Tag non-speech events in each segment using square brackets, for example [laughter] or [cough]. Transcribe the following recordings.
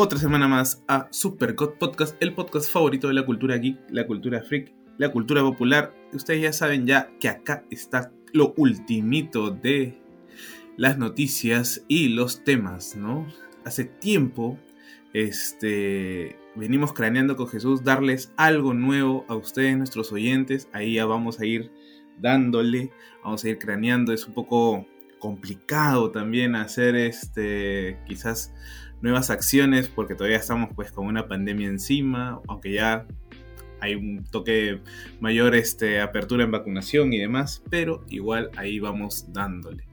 otra semana más a Super God Podcast, el podcast favorito de la cultura geek, la cultura freak, la cultura popular. Ustedes ya saben ya que acá está lo ultimito de las noticias y los temas, ¿no? Hace tiempo este, venimos craneando con Jesús darles algo nuevo a ustedes, nuestros oyentes. Ahí ya vamos a ir dándole, vamos a ir craneando. Es un poco complicado también hacer este, quizás nuevas acciones porque todavía estamos pues con una pandemia encima, aunque ya hay un toque mayor este, apertura en vacunación y demás, pero igual ahí vamos dándole,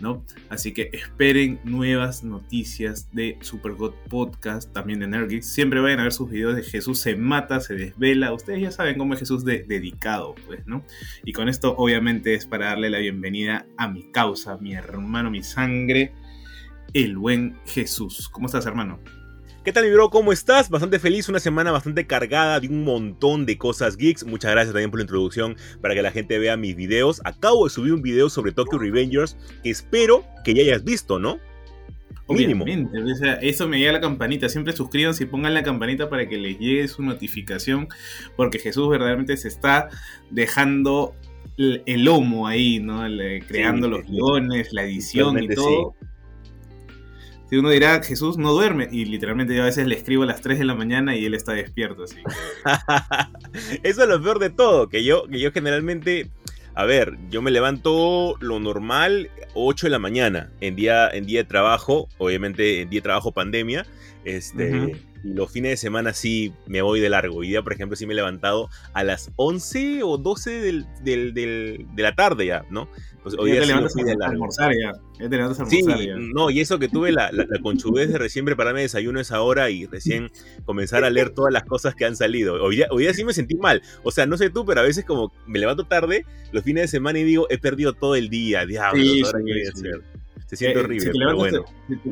¿no? Así que esperen nuevas noticias de Supergod Podcast, también de Nerdgeeks. Siempre vayan a ver sus videos de Jesús se mata, se desvela. Ustedes ya saben cómo es Jesús de, dedicado, pues, ¿no? Y con esto obviamente es para darle la bienvenida a mi causa, mi hermano, mi sangre, el buen Jesús. ¿Cómo estás, hermano? ¿Qué tal, mi bro? ¿Cómo estás? Bastante feliz, una semana bastante cargada de un montón de cosas geeks. Muchas gracias también por la introducción para que la gente vea mis videos. Acabo de subir un video sobre Tokyo Revengers que espero que ya hayas visto, ¿no? Mínimo. O sea, eso me llega la campanita. Siempre suscríbanse y pongan la campanita para que les llegue su notificación. Porque Jesús verdaderamente se está dejando el lomo ahí, ¿no? creando los guiones, la edición y todo. Si uno dirá, Jesús no duerme, y literalmente yo a veces le escribo a las 3 de la mañana y él está despierto, así [laughs] Eso es lo peor de todo, que yo, que yo generalmente, a ver, yo me levanto lo normal 8 de la mañana en día, en día de trabajo, obviamente en día de trabajo pandemia, este, y los fines de semana sí me voy de largo. Hoy día, por ejemplo, sí me he levantado a las 11 o 12 del, del, de la tarde ya, ¿no? Pues hoy día te levantas a, almorzar ya. ya te levantas a almorzar sí, no, y eso que tuve la, la, conchudez de recién prepararme desayuno a esa hora y recién comenzar a leer todas las cosas que han salido. Hoy día, hoy día sí me sentí mal. O sea, no sé tú, pero a veces como me levanto tarde, los fines de semana y digo, he perdido todo el día. Diablo, ahora qué voy a hacer. Se siente eh, horrible, si te, pero bueno.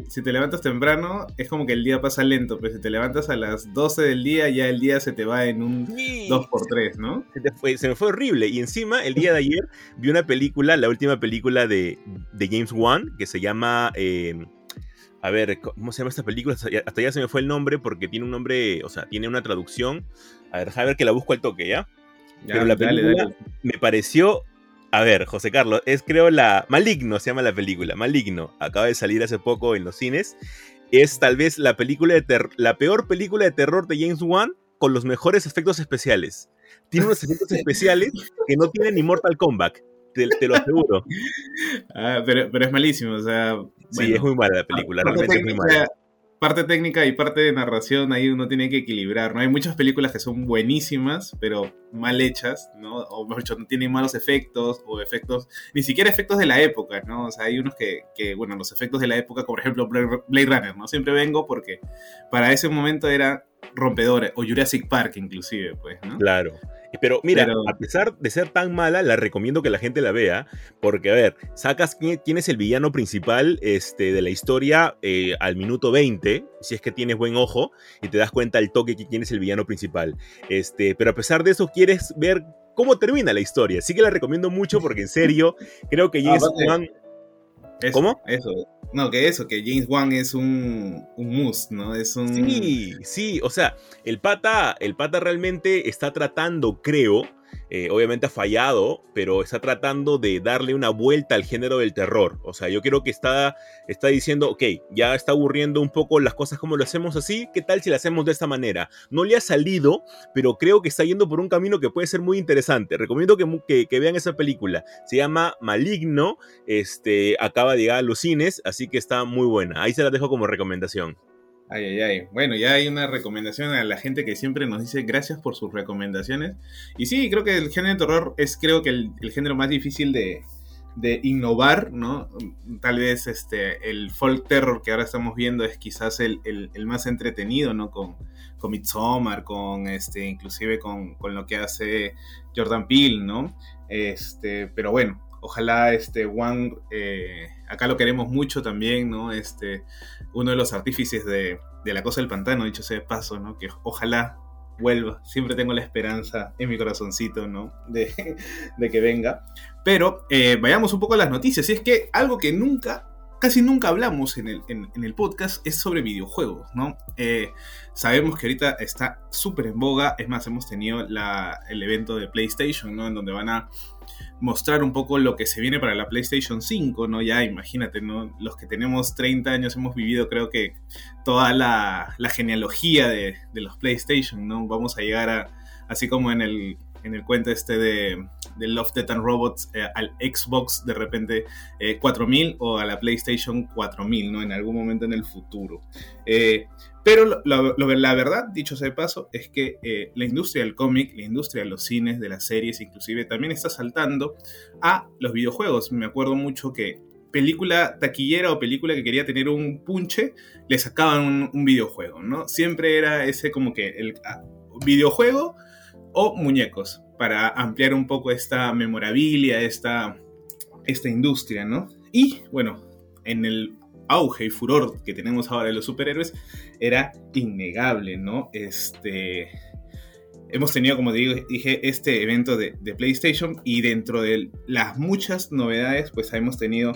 si, te levantas temprano, es como que el día pasa lento, pero si te levantas a las 12 del día, ya el día se te va en un 2x3, ¿no? Se, me fue horrible. Y encima, el día de ayer, vi una película, la última película de, de James Wan, que se llama... Eh, a ver, ¿cómo se llama esta película? Hasta ya, se me fue el nombre porque tiene un nombre, o sea, tiene una traducción. A ver, a ver que la busco al toque, ¿ya? Pero la película me pareció a ver, José Carlos, es creo la. Maligno se llama la película. Maligno. Acaba de salir hace poco en los cines. Es tal vez la película de la peor película de terror de James Wan con los mejores efectos especiales. Tiene unos efectos [laughs] especiales que no tienen ni Mortal Kombat. Te, lo aseguro. [laughs] Ah, pero, pero, es malísimo, o sea. sí, es muy mala la película, realmente es muy mala parte técnica y parte de narración ahí uno tiene que equilibrar, ¿no? Hay muchas películas que son buenísimas, pero mal hechas, ¿no? O mejor dicho, no tienen malos efectos o efectos, ni siquiera efectos de la época, ¿no? O sea, hay unos que, que bueno, los efectos de la época, como por ejemplo Blade Runner, ¿no? Siempre vengo porque para ese momento era rompedores, o Jurassic Park inclusive, pues, ¿no? Claro. Pero mira, a pesar de ser tan mala, la recomiendo que la gente la vea, porque a ver, sacas quién, es el villano principal este, de la historia eh, al minuto 20, si es que tienes buen ojo, y te das cuenta al toque quién es el villano principal. Este, pero a pesar de eso, quieres ver cómo termina la historia. Sí que la recomiendo mucho porque en serio, creo que James Wan... ¿Cómo? Eso, no, que eso, que James Wan es un, un must, ¿no? Es un... Sí, sí, o sea, el pata, el pata realmente está tratando, creo, eh, obviamente ha fallado, pero está tratando de darle una vuelta al género del terror. O sea, yo creo que está, está diciendo, ok, ya está aburriendo un poco las cosas como lo hacemos así, ¿qué tal si lo hacemos de esta manera? No le ha salido, pero creo que está yendo por un camino que puede ser muy interesante. Recomiendo que, que, vean esa película. Se llama Maligno, este, acaba de llegar a los cines, así que está muy buena. Ahí se la dejo como recomendación. Ay, ay, ay. Bueno, ya hay una recomendación a la gente que siempre nos dice gracias por sus recomendaciones. Y sí, creo que el género de terror es creo que el, género más difícil de, de innovar, ¿no? Tal vez este, el folk terror que ahora estamos viendo es quizás el, más entretenido, ¿no? Con, con Midsommar, con este, inclusive con, lo que hace Jordan Peele, ¿no? Este, pero bueno, ojalá este Wang, eh, acá lo queremos mucho también, ¿no? Este, uno de los artífices de, de la cosa del pantano, dicho sea de paso, ¿no? Que ojalá vuelva. Siempre tengo la esperanza en mi corazoncito, ¿no? De, [laughs] que venga. Pero eh, vayamos un poco a las noticias. Y es que algo que nunca, casi nunca hablamos en el, en, el podcast es sobre videojuegos, ¿no? Eh, sabemos que ahorita está súper en boga. Es más, hemos tenido la, el evento de PlayStation, ¿no? En donde van a mostrar un poco lo que se viene para la PlayStation 5, ¿no? Ya imagínate, ¿no? Los que tenemos 30 años hemos vivido creo que toda la, genealogía de, los PlayStation, ¿no? Vamos a llegar a, así como en el, en el cuento este de, de Love, Death and Robots, eh, al Xbox de repente 4000 eh, o a la PlayStation 4000, ¿no? En algún momento en el futuro. Eh, pero la verdad, dicho sea de paso, es que eh, la industria del cómic, la industria de los cines, de las series, inclusive, también está saltando a los videojuegos. Me acuerdo mucho que película taquillera o película que quería tener un punche, le sacaban un, videojuego, ¿no? Siempre era ese como que el videojuego o muñecos, para ampliar un poco esta memorabilia, esta, esta industria, ¿no? Y bueno, en el auge y furor que tenemos ahora de los superhéroes era innegable, ¿no? Este, hemos tenido, como digo, dije, este evento de, PlayStation y dentro de las muchas novedades, pues hemos tenido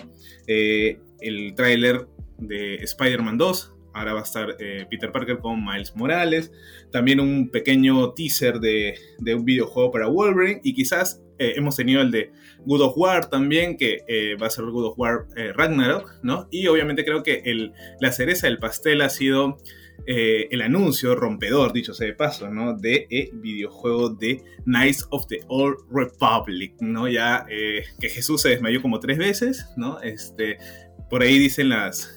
eh, el tráiler de Spider-Man 2, ahora va a estar eh, Peter Parker con Miles Morales, también un pequeño teaser de, de un videojuego para Wolverine y quizás eh, hemos tenido el de Good of War también, que eh, va a ser Good of War eh, Ragnarok, ¿no? Y obviamente creo que el, la cereza del pastel ha sido el anuncio rompedor, dicho sea de paso, ¿no? De el videojuego de Knights of the Old Republic, ¿no? Ya que Jesús se desmayó como tres veces, ¿no? Este, por ahí dicen las,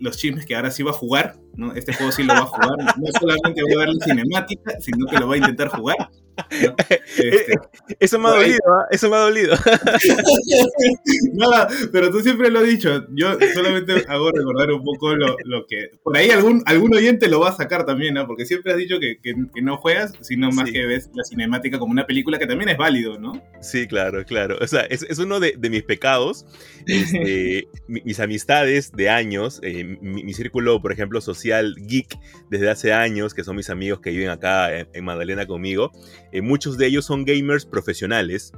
los chismes que ahora sí va a jugar, ¿no? Este juego sí lo va a jugar, [laughs] no solamente va a ver la cinemática, sino que lo va a intentar jugar. [laughs] Este, eso me ha dolido, ¿ah? eso me ha dolido. [laughs] Nada, pero tú siempre lo has dicho. Yo solamente hago recordar un poco lo, que. Por ahí algún, algún oyente lo va a sacar también, ¿no? Porque siempre has dicho que, no juegas, sino más que ves la cinemática como una película que también es válido, ¿no? Sí, claro, claro. O sea, es, uno de, mis pecados. Este, [laughs] mis amistades de años, eh, mi, círculo, por ejemplo, social geek desde hace años, que son mis amigos que viven acá en, en Magdalena conmigo. Eh, muchos de ellos son gamers profesionales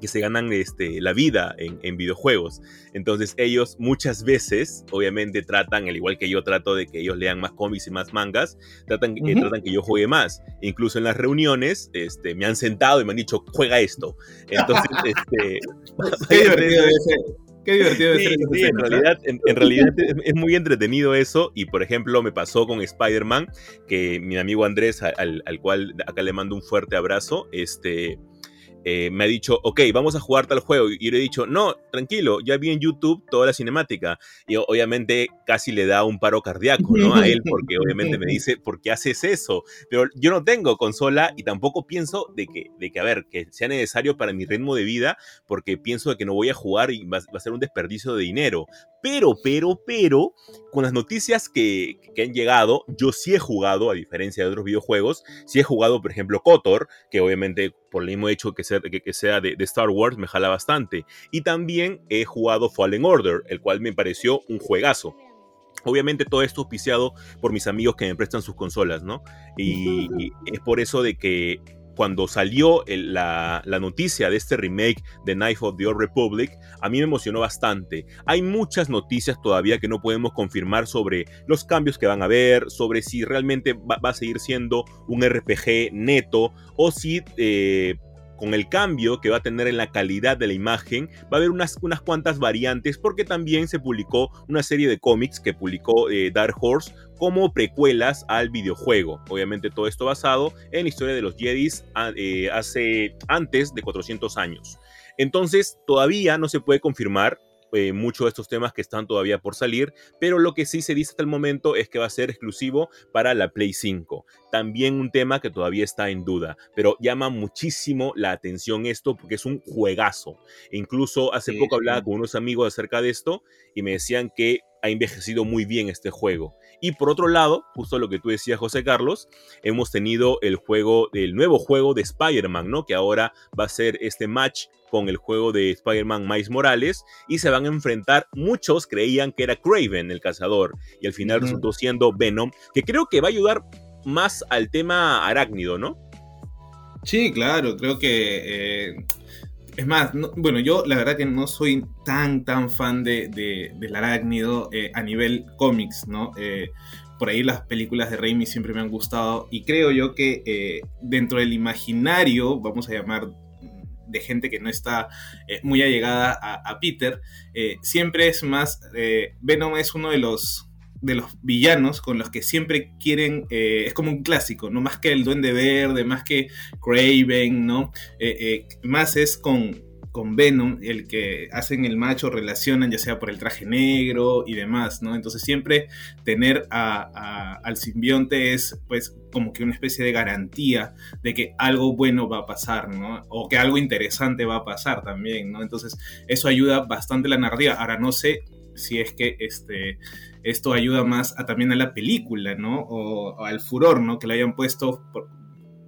que se ganan este, la vida en, videojuegos. Entonces ellos muchas veces, obviamente, tratan, al igual que yo trato de que ellos lean más cómics y más mangas, tratan, que tratan que yo juegue más. Incluso en las reuniones este, me han sentado y me han dicho, juega esto. Entonces, [laughs] este... [laughs] Qué divertido Qué divertido en realidad, en, realidad es, muy entretenido eso. Y por ejemplo, me pasó con Spider-Man, que mi amigo Andrés, al, al, cual acá le mando un fuerte abrazo, este eh, me ha dicho, ok, vamos a jugar tal juego. Y le he dicho, no, tranquilo, ya vi en YouTube toda la cinemática. Y obviamente casi le da un paro cardíaco, ¿no? A él, porque [laughs] obviamente me dice, ¿por qué haces eso? Pero yo no tengo consola y tampoco pienso de que, de que a ver, que sea necesario para mi ritmo de vida, porque pienso de que no voy a jugar y va, a ser un desperdicio de dinero. Pero, pero, pero, con las noticias que, que, han llegado, yo sí he jugado, a diferencia de otros videojuegos, sí he jugado, por ejemplo, KOTOR, que obviamente por el mismo hecho que sea, que, sea de, Star Wars, me jala bastante. Y también he jugado Fallen Order, el cual me pareció un juegazo. Obviamente todo esto auspiciado por mis amigos que me prestan sus consolas, ¿no? Y, y es por eso de que cuando salió la, noticia de este remake de Knife of the Old Republic, a mí me emocionó bastante. Hay muchas noticias todavía que no podemos confirmar sobre los cambios que van a haber, sobre si realmente va, a seguir siendo un RPG neto o si eh, con el cambio que va a tener en la calidad de la imagen, va a haber unas, unas cuantas variantes porque también se publicó una serie de cómics que publicó eh, Dark Horse como precuelas al videojuego. Obviamente todo esto basado en la historia de los Jedis eh, hace antes de 400 años. Entonces todavía no se puede confirmar eh, muchos de estos temas que están todavía por salir, pero lo que sí se dice hasta el momento es que va a ser exclusivo para la Play 5. También un tema que todavía está en duda, pero llama muchísimo la atención esto porque es un juegazo. incluso hace poco hablaba con unos amigos acerca de esto y me decían que ha envejecido muy bien este juego. Y por otro lado, justo lo que tú decías, José Carlos, hemos tenido el juego, el nuevo juego de Spider-Man, ¿no? Que ahora va a ser este match con el juego de Spider-Man Miles Morales y se van a enfrentar. Muchos creían que era Craven el cazador y al final resultó siendo Venom, que creo que va a ayudar más al tema arácnido, ¿no? Sí, claro, creo que eh, es más, bueno, yo la verdad que no soy tan, tan fan de, del arácnido eh, a nivel cómics, ¿no? Eh, por ahí las películas de Raimi siempre me han gustado y creo yo que eh, dentro del imaginario, vamos a llamar de gente que no está muy allegada a Peter, siempre es más, Venom es uno de los de los villanos con los que siempre quieren, eh, es como un clásico, no más que el Duende Verde, más que Craven, ¿no? Eh, eh, más es con, con Venom, el que hacen el macho, relacionan ya sea por el traje negro y demás, ¿no? Entonces siempre tener al simbionte es pues como que una especie de garantía de que algo bueno va a pasar, ¿no? O que algo interesante va a pasar también, ¿no? Entonces eso ayuda bastante la narrativa. Ahora no sé si es que este esto ayuda más a, también a la película, ¿no? O, al furor, ¿no? Que le hayan puesto,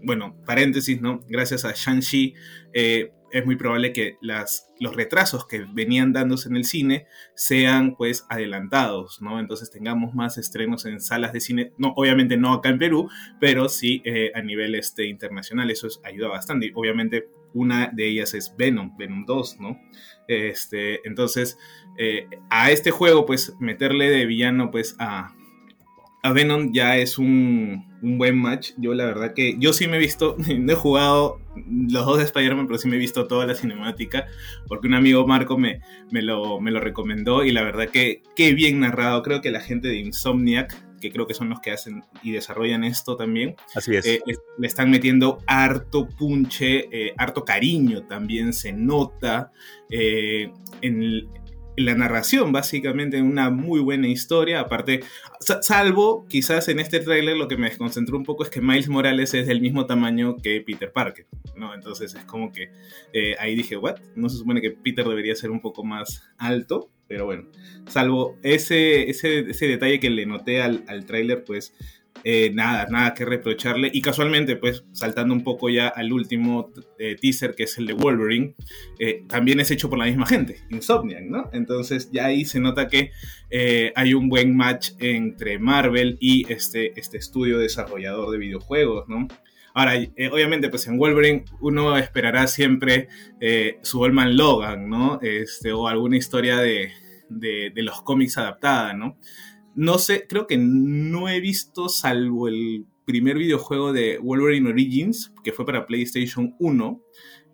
bueno, paréntesis, ¿no? Gracias a Shang-Chi, eh, es muy probable que las, los retrasos que venían dándose en el cine sean pues adelantados, ¿no? Entonces tengamos más estrenos en salas de cine, no, obviamente no acá en Perú, pero sí eh, a nivel este, internacional, eso ayuda bastante. Y obviamente una de ellas es Venom, Venom 2, ¿no? Este, entonces, eh, a este juego, pues meterle de villano, pues a, a Venom ya es un, buen match. Yo la verdad que yo sí me he visto, [laughs] no he jugado los dos de Spider-Man, pero sí me he visto toda la cinemática, porque un amigo Marco me, me, lo, me lo recomendó y la verdad que qué bien narrado. Creo que la gente de Insomniac que creo que son los que hacen y desarrollan esto también. Así es. Eh, le, están metiendo harto punche, eh, harto cariño también se nota eh, en, la narración, básicamente una muy buena historia. Aparte, salvo quizás en este tráiler lo que me desconcentró un poco es que Miles Morales es del mismo tamaño que Peter Parker, ¿no? Entonces es como que ahí dije, ¿what? No se supone que Peter debería ser un poco más alto. Pero bueno, salvo ese, ese, detalle que le noté al, al tráiler, pues eh, nada, nada que reprocharle. Y casualmente, pues saltando un poco ya al último eh, teaser, que es el de Wolverine, eh, también es hecho por la misma gente, Insomniac, ¿no? Entonces ya ahí se nota que hay un buen match entre Marvel y este, este estudio desarrollador de videojuegos, ¿no? Ahora, obviamente, pues en Wolverine uno esperará siempre su Oldman Logan, ¿no? Este, o alguna historia de, de, los cómics adaptada, ¿no? No sé, creo que no he visto, salvo el primer videojuego de Wolverine Origins, que fue para PlayStation 1,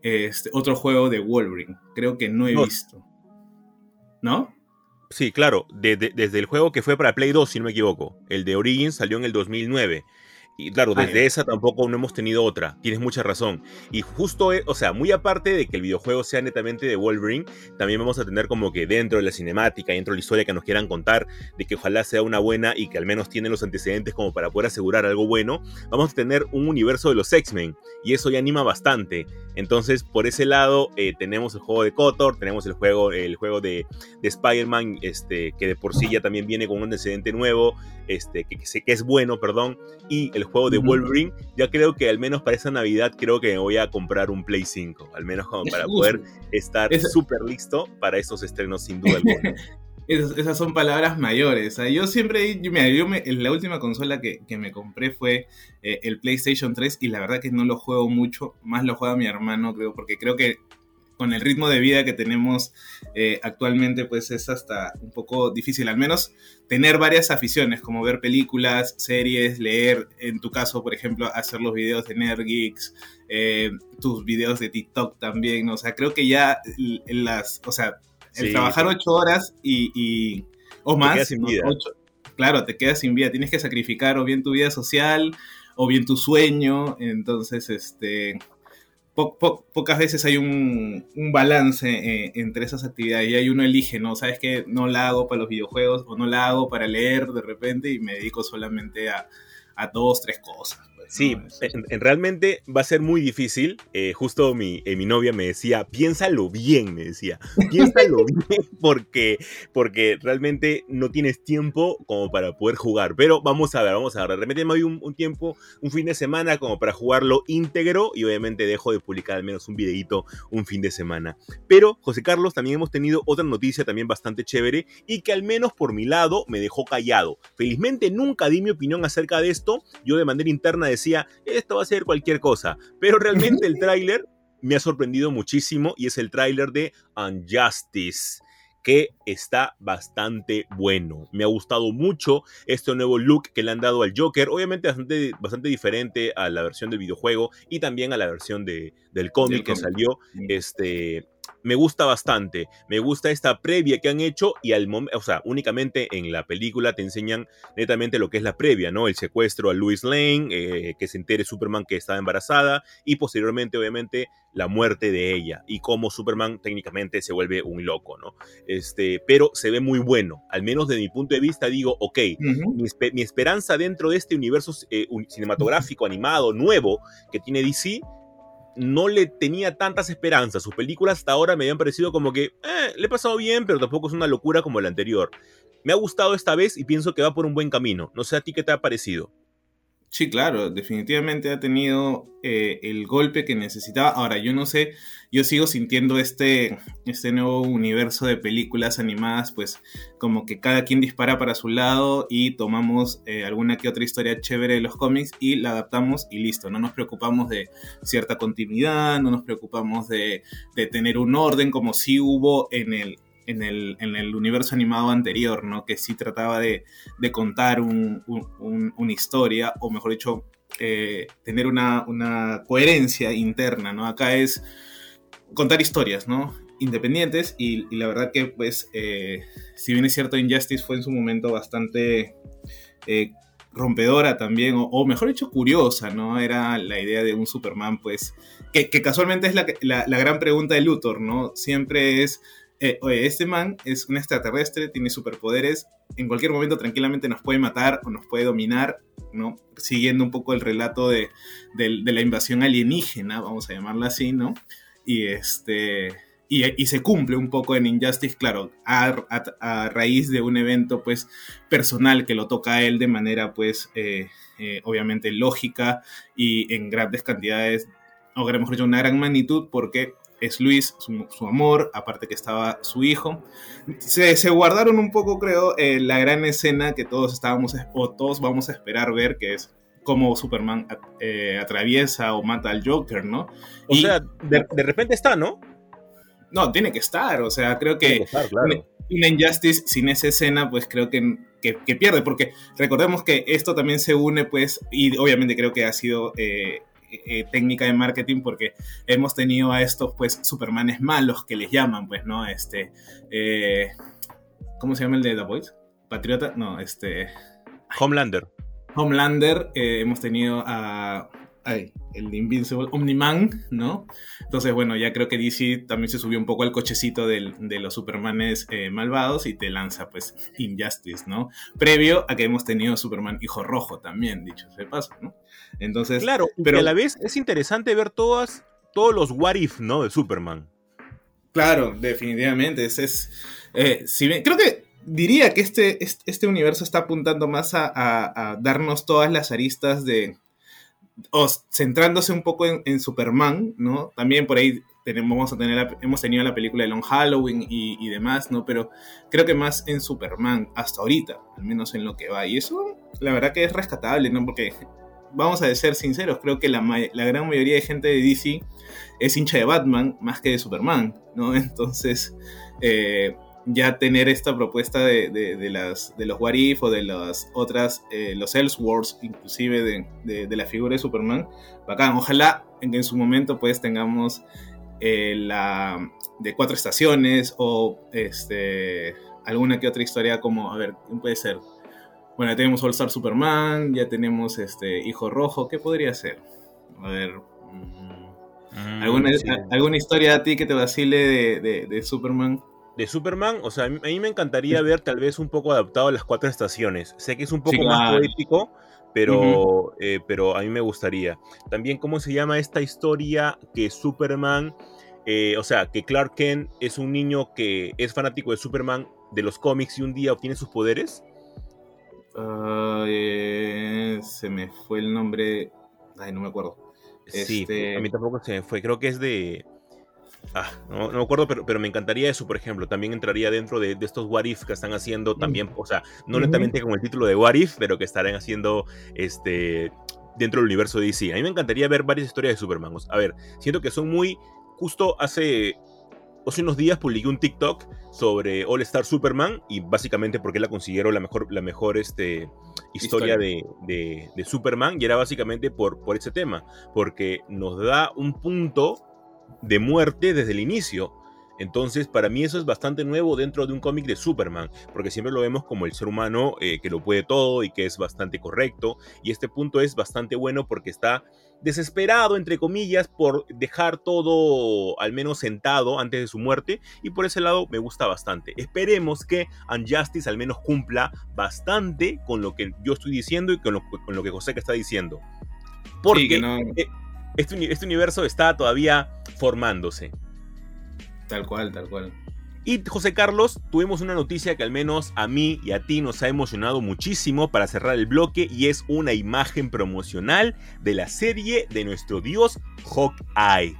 este, otro juego de Wolverine. Creo que no he visto. ¿No? Sí, claro, desde el juego que fue para Play 2, si no me equivoco. El de Origins salió en el 2009. Y claro, desde esa tampoco no hemos tenido otra. Tienes mucha razón. Y justo, eh, o sea, muy aparte de que el videojuego sea netamente de Wolverine, también vamos a tener como que dentro de la cinemática, dentro de la historia que nos quieran contar, de que ojalá sea una buena y que al menos tiene los antecedentes como para poder asegurar algo bueno, vamos a tener un universo de los X-Men. Y eso ya anima bastante. Entonces, por ese lado, eh, tenemos el juego de Kotor, tenemos el juego, el juego de, de Spider-Man, este, que de por sí ya también viene con un antecedente nuevo, este, que, que, que es bueno, perdón, y el juego de Wolverine, ya creo que al menos para esa Navidad creo que me voy a comprar un Play 5, al menos como para poder estar súper listo para esos estrenos sin duda alguna. [laughs] esas, son palabras mayores. yo siempre, yo, mira, yo la última consola que, me compré fue eh, el PlayStation 3 y la verdad que no lo juego mucho, más lo juega mi hermano, creo, porque creo que con el ritmo de vida que tenemos eh, actualmente, pues es hasta un poco difícil, al menos tener varias aficiones, como ver películas, series, leer, en tu caso, por ejemplo, hacer los videos de Nerdgeeks, eh, tus videos de TikTok también, o sea, creo que ya las, o sea, el trabajar ocho horas y, o más, claro, te quedas sin vida, tienes que sacrificar o bien tu vida social o bien tu sueño, entonces, este pocas veces hay un, balance eh, entre esas actividades y ahí uno elige, ¿no? Sabes que no la hago para los videojuegos o no la hago para leer de repente y me dedico solamente a, a dos, tres cosas. Sí, en, realmente va a ser muy difícil. Eh, justo mi, eh, mi novia me decía, piénsalo bien, me decía, piénsalo [laughs] bien porque, porque realmente no tienes tiempo como para poder jugar. Pero vamos a ver, vamos a ver. De repente me doy un, un, tiempo, un fin de semana como para jugarlo íntegro y obviamente dejo de publicar al menos un videito un fin de semana. Pero, José Carlos, también hemos tenido otra noticia también bastante chévere y que al menos por mi lado me dejó callado. Felizmente nunca di mi opinión acerca de esto. Yo de manera interna decía, esto va a ser cualquier cosa. Pero realmente el [laughs] tráiler me ha sorprendido muchísimo y es el tráiler de Unjustice que está bastante bueno. Me ha gustado mucho este nuevo look que le han dado al Joker, obviamente bastante, bastante diferente a la versión del videojuego y también a la versión de, del cómic que salió. Este, me gusta bastante. Me gusta esta previa que han hecho y al momento, o sea, únicamente en la película te enseñan netamente lo que es la previa, ¿no? El secuestro a Louis Lane, eh, que se entere Superman que estaba embarazada y posteriormente, obviamente, la muerte de ella y cómo Superman técnicamente se vuelve un loco, ¿no? Este, pero se ve muy bueno. Al menos desde mi punto de vista digo, ok, mi, esperanza dentro de este universo eh, cinematográfico animado nuevo que tiene DC no le tenía tantas esperanzas. Sus películas hasta ahora me habían parecido como que eh, le he pasado bien, pero tampoco es una locura como la anterior. Me ha gustado esta vez y pienso que va por un buen camino. No sé a ti qué te ha parecido. Sí, claro, definitivamente ha tenido eh, el golpe que necesitaba. Ahora, yo no sé, yo sigo sintiendo este, este nuevo universo de películas animadas, pues como que cada quien dispara para su lado y tomamos eh, alguna que otra historia chévere de los cómics y la adaptamos y listo. No nos preocupamos de cierta continuidad, no nos preocupamos de, de tener un orden como si hubo en el, en el, en el, universo animado anterior, ¿no? Que sí trataba de, de contar un, una historia, o mejor dicho, eh, tener una, una, coherencia interna, ¿no? Acá es contar historias, ¿no? Independientes, y, la verdad que, pues, eh, si bien es cierto, Injustice fue en su momento bastante eh, rompedora también, o, mejor dicho, curiosa, ¿no? Era la idea de un Superman, pues, que, casualmente es la, la, la, gran pregunta de Luthor, ¿no? Siempre es eh, oye, este man es un extraterrestre, tiene superpoderes, en cualquier momento tranquilamente nos puede matar o nos puede dominar, ¿no? Siguiendo un poco el relato de, la invasión alienígena, vamos a llamarla así, ¿no? Y este... Y, se cumple un poco en Injustice, claro, a, raíz de un evento pues personal que lo toca a él de manera pues eh, eh, obviamente lógica y en grandes cantidades, o mejor dicho, una gran magnitud porque es Luis, su, amor, aparte que estaba su hijo. Se, guardaron un poco, creo, eh, la gran escena que todos estábamos, o todos vamos a esperar ver, que es cómo Superman eh, atraviesa o mata al Joker, ¿no? O sea, de, repente está, ¿no? No, tiene que estar, o sea, creo que, una, Injustice sin esa escena, pues creo que, que, pierde, porque recordemos que esto también se une, pues, y obviamente creo que ha sido eh, eh, técnica de marketing porque hemos tenido a estos pues supermanes malos que les llaman pues no este eh, ¿cómo se llama el de The Voice? Patriota no este Homelander Homelander eh, hemos tenido a ay, el Invincible Omniman, ¿no? Entonces, bueno, ya creo que DC también se subió un poco al cochecito de los Supermanes eh, malvados y te lanza, pues, Injustice, ¿no? Previo a que hemos tenido Superman Hijo Rojo también, dicho se paso, ¿no? Entonces. Claro, pero a la vez es interesante ver todas, todos los what if, ¿no? De Superman. Claro, definitivamente. Es, eh, si creo que diría que este, este, universo está apuntando más a darnos todas las aristas de centrándose un poco en, Superman, ¿no? También por ahí tenemos, vamos a tener, hemos tenido la película de Long Halloween y, demás, ¿no? Pero creo que más en Superman, hasta ahorita, al menos en lo que va. Y eso, la verdad que es rescatable, ¿no? Porque, vamos a ser sinceros, creo que la, gran mayoría de gente de DC es hincha de Batman más que de Superman, ¿no? [laughs] Entonces, eh, ya tener esta propuesta de, de, las, de los What If o de las otras, eh, los Elseworlds, inclusive de, la figura de Superman, bacán. Ojalá en, en su momento pues tengamos eh, la de cuatro estaciones o este, alguna que otra historia como, a ver, ¿quién puede ser? Bueno, ya tenemos All Star Superman, ya tenemos este Hijo Rojo, ¿qué podría ser? A ver... Mm, Mm, ¿Alguna, ¿Alguna historia a ti que te vacile de, Superman? De Superman, o sea, a mí me encantaría ver tal vez un poco adaptado a las cuatro estaciones. Sé que es un poco más poético, pero, eh, pero a mí me gustaría. También, ¿cómo se llama esta historia que Superman, eh, o sea, que Clark Kent es un niño que es fanático de Superman de los cómics y un día obtiene sus poderes? Eh, se me fue el nombre. Ay, no me acuerdo. Sí, este a mí tampoco se me fue. Creo que es de. Ah, no, me acuerdo, pero, pero, me encantaría eso, por ejemplo. También entraría dentro de, estos What If que están haciendo mm. también, o sea, no lentamente como el título de What If, pero que estarán haciendo este dentro del universo de DC. A mí me encantaría ver varias historias de Superman. A ver, siento que son muy. Justo hace hace unos días publiqué un TikTok sobre All Star Superman y básicamente porque la considero la mejor, la mejor este, historia, De, de, Superman y era básicamente por, por ese tema, porque nos da un punto de muerte desde el inicio. Entonces, para mí eso es bastante nuevo dentro de un cómic de Superman, porque siempre lo vemos como el ser humano eh, que lo puede todo y que es bastante correcto. Y este punto es bastante bueno porque está desesperado, entre comillas, por dejar todo al menos sentado antes de su muerte. Y por ese lado me gusta bastante. Esperemos que Unjustice al menos cumpla bastante con lo que yo estoy diciendo y con lo, con lo que José que está diciendo. Porque eh, este, este universo está todavía formándose. Tal cual, tal cual. Y José Carlos, tuvimos una noticia que al menos a mí y a ti nos ha emocionado muchísimo para cerrar el bloque y es una imagen promocional de la serie de nuestro dios Hawkeye.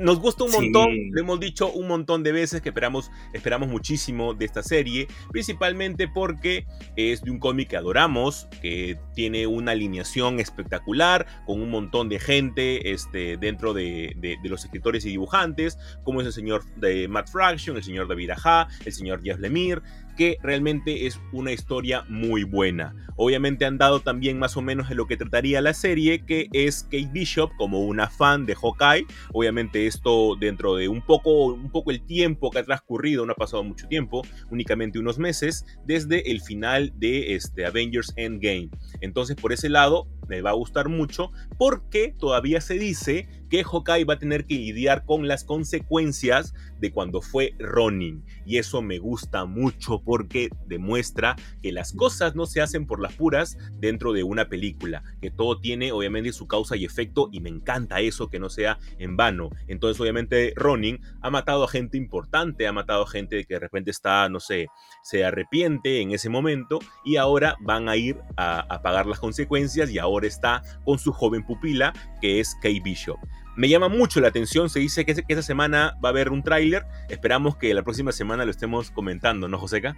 Nos gusta un montón, lo hemos dicho un montón de veces que esperamos, esperamos muchísimo de esta serie, principalmente porque es de un cómic que adoramos, que tiene una alineación espectacular, con un montón de gente este, dentro de, los escritores y dibujantes, como es el señor de Matt Fraction, el señor David Aja, el señor Jeff Lemire, que realmente es una historia muy buena. Obviamente han dado también más o menos de lo que trataría la serie, que es Kate Bishop como una fan de Hawkeye. Obviamente esto dentro de un poco, un poco el tiempo que ha transcurrido, no ha pasado mucho tiempo, únicamente unos meses, desde el final de este Avengers Endgame. Entonces por ese lado me va a gustar mucho porque todavía se dice que Hawkeye va a tener que lidiar con las consecuencias de cuando fue Ronin. Y eso me gusta mucho porque demuestra que las cosas no se hacen por las puras dentro de una película, que todo tiene obviamente su causa y efecto y me encanta eso, que no sea en vano. Entonces obviamente Ronin ha matado a gente importante, ha matado a gente que de repente está, no sé, se arrepiente en ese momento y ahora van a ir a, pagar las consecuencias y ahora está con su joven pupila que es Kay Bishop. Me llama mucho la atención, se dice que, esta semana va a haber un tráiler, esperamos que la próxima semana lo estemos comentando, ¿no, Joseca?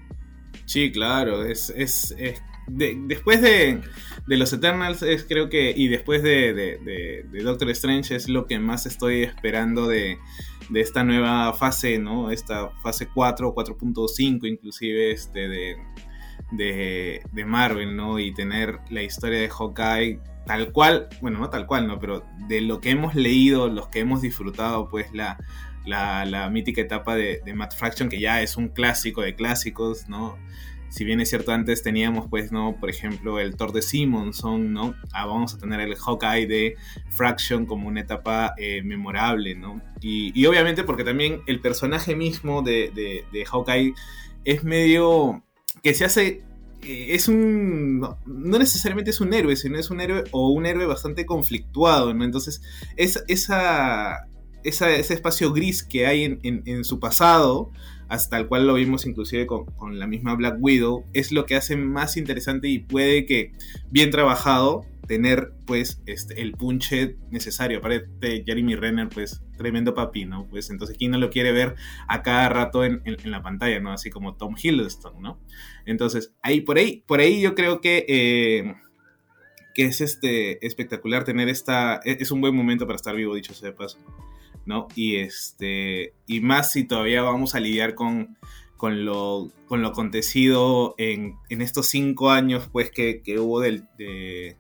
Sí, claro, es, es, después de, los Eternals es creo que, y después de, Doctor Strange es lo que más estoy esperando de, esta nueva fase, ¿no? Esta fase 4, 4.5 inclusive, este, de, de, Marvel, ¿no? Y tener la historia de Hawkeye tal cual, bueno, no tal cual, ¿no? Pero de lo que hemos leído, los que hemos disfrutado, pues la, la, mítica etapa de, de, Matt Fraction, que ya es un clásico de clásicos, ¿no? Si bien es cierto, antes teníamos, pues, ¿no? Por ejemplo, el Thor de Simonson, ¿no? Ah, vamos a tener el Hawkeye de Fraction como una etapa eh, memorable, ¿no? Y, y, obviamente porque también el personaje mismo de, de, de Hawkeye es medio que se hace eh, es un. No, necesariamente es un héroe, sino es un héroe o un héroe bastante conflictuado, ¿no? Entonces, ese espacio gris que hay en, su pasado, hasta el cual lo vimos inclusive con, con, la misma Black Widow, es lo que hace más interesante y puede que, bien trabajado, tener pues este, el punche necesario. Aparte, Jeremy Renner, pues tremendo papi, ¿no? Pues entonces, ¿quién no lo quiere ver a cada rato en, la pantalla, ¿no? Así como Tom Hiddleston, ¿no? Entonces, ahí por ahí, por ahí yo creo que, eh, que es este, espectacular tener esta, e, es un buen momento para estar vivo, dicho sea de paso, ¿no? Y, este, y más si todavía vamos a lidiar con, con lo, con lo acontecido en, en estos cinco años, pues, que, que hubo del, de,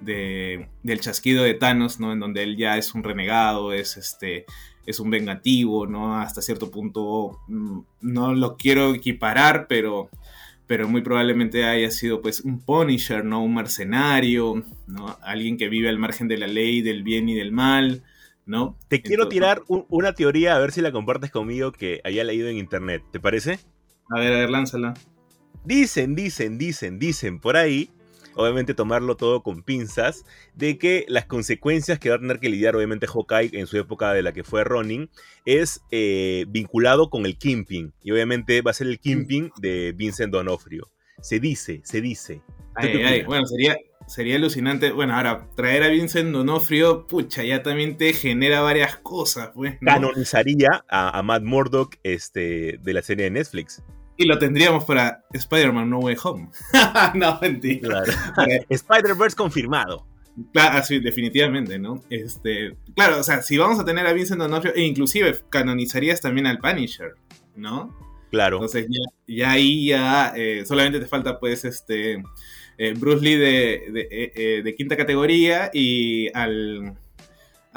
del chasquido de Thanos, ¿no? En donde él ya es un renegado, es este es un vengativo, ¿no? Hasta cierto punto mm, no lo quiero equiparar, pero pero muy probablemente haya sido pues un Punisher, ¿no? Un mercenario, ¿no? Alguien que vive al margen de la ley, del bien y del mal, ¿no? Te quiero tirar una teoría a ver si la compartes conmigo que haya leído en internet, ¿te parece? A ver, a ver, lánzala. Dicen, dicen, dicen, dicen por ahí obviamente tomarlo todo con pinzas, de que las consecuencias que va a tener que lidiar obviamente Hawkeye en su época de la que fue Ronin es eh, vinculado con el Kimping, y obviamente va a ser el Kimping de Vincent D'Onofrio. Se dice, se dice. bueno, sería, sería alucinante. Bueno, ahora, traer a Vincent D'Onofrio, pucha, ya también te genera varias cosas, pues. Canonizaría a, Matt Murdock este, de la serie de Netflix. Y lo tendríamos para Spider-Man No Way Home. [laughs] no, mentira. [laughs] Spider-Verse confirmado. Claro, sí, definitivamente, ¿no? Este, claro, o sea, si vamos a tener a Vincent D'Onofrio, e inclusive canonizarías también al Punisher, ¿no? Claro. Entonces ya, ahí ya eh, solamente te falta pues este eh, Bruce Lee de, eh, de, quinta categoría y al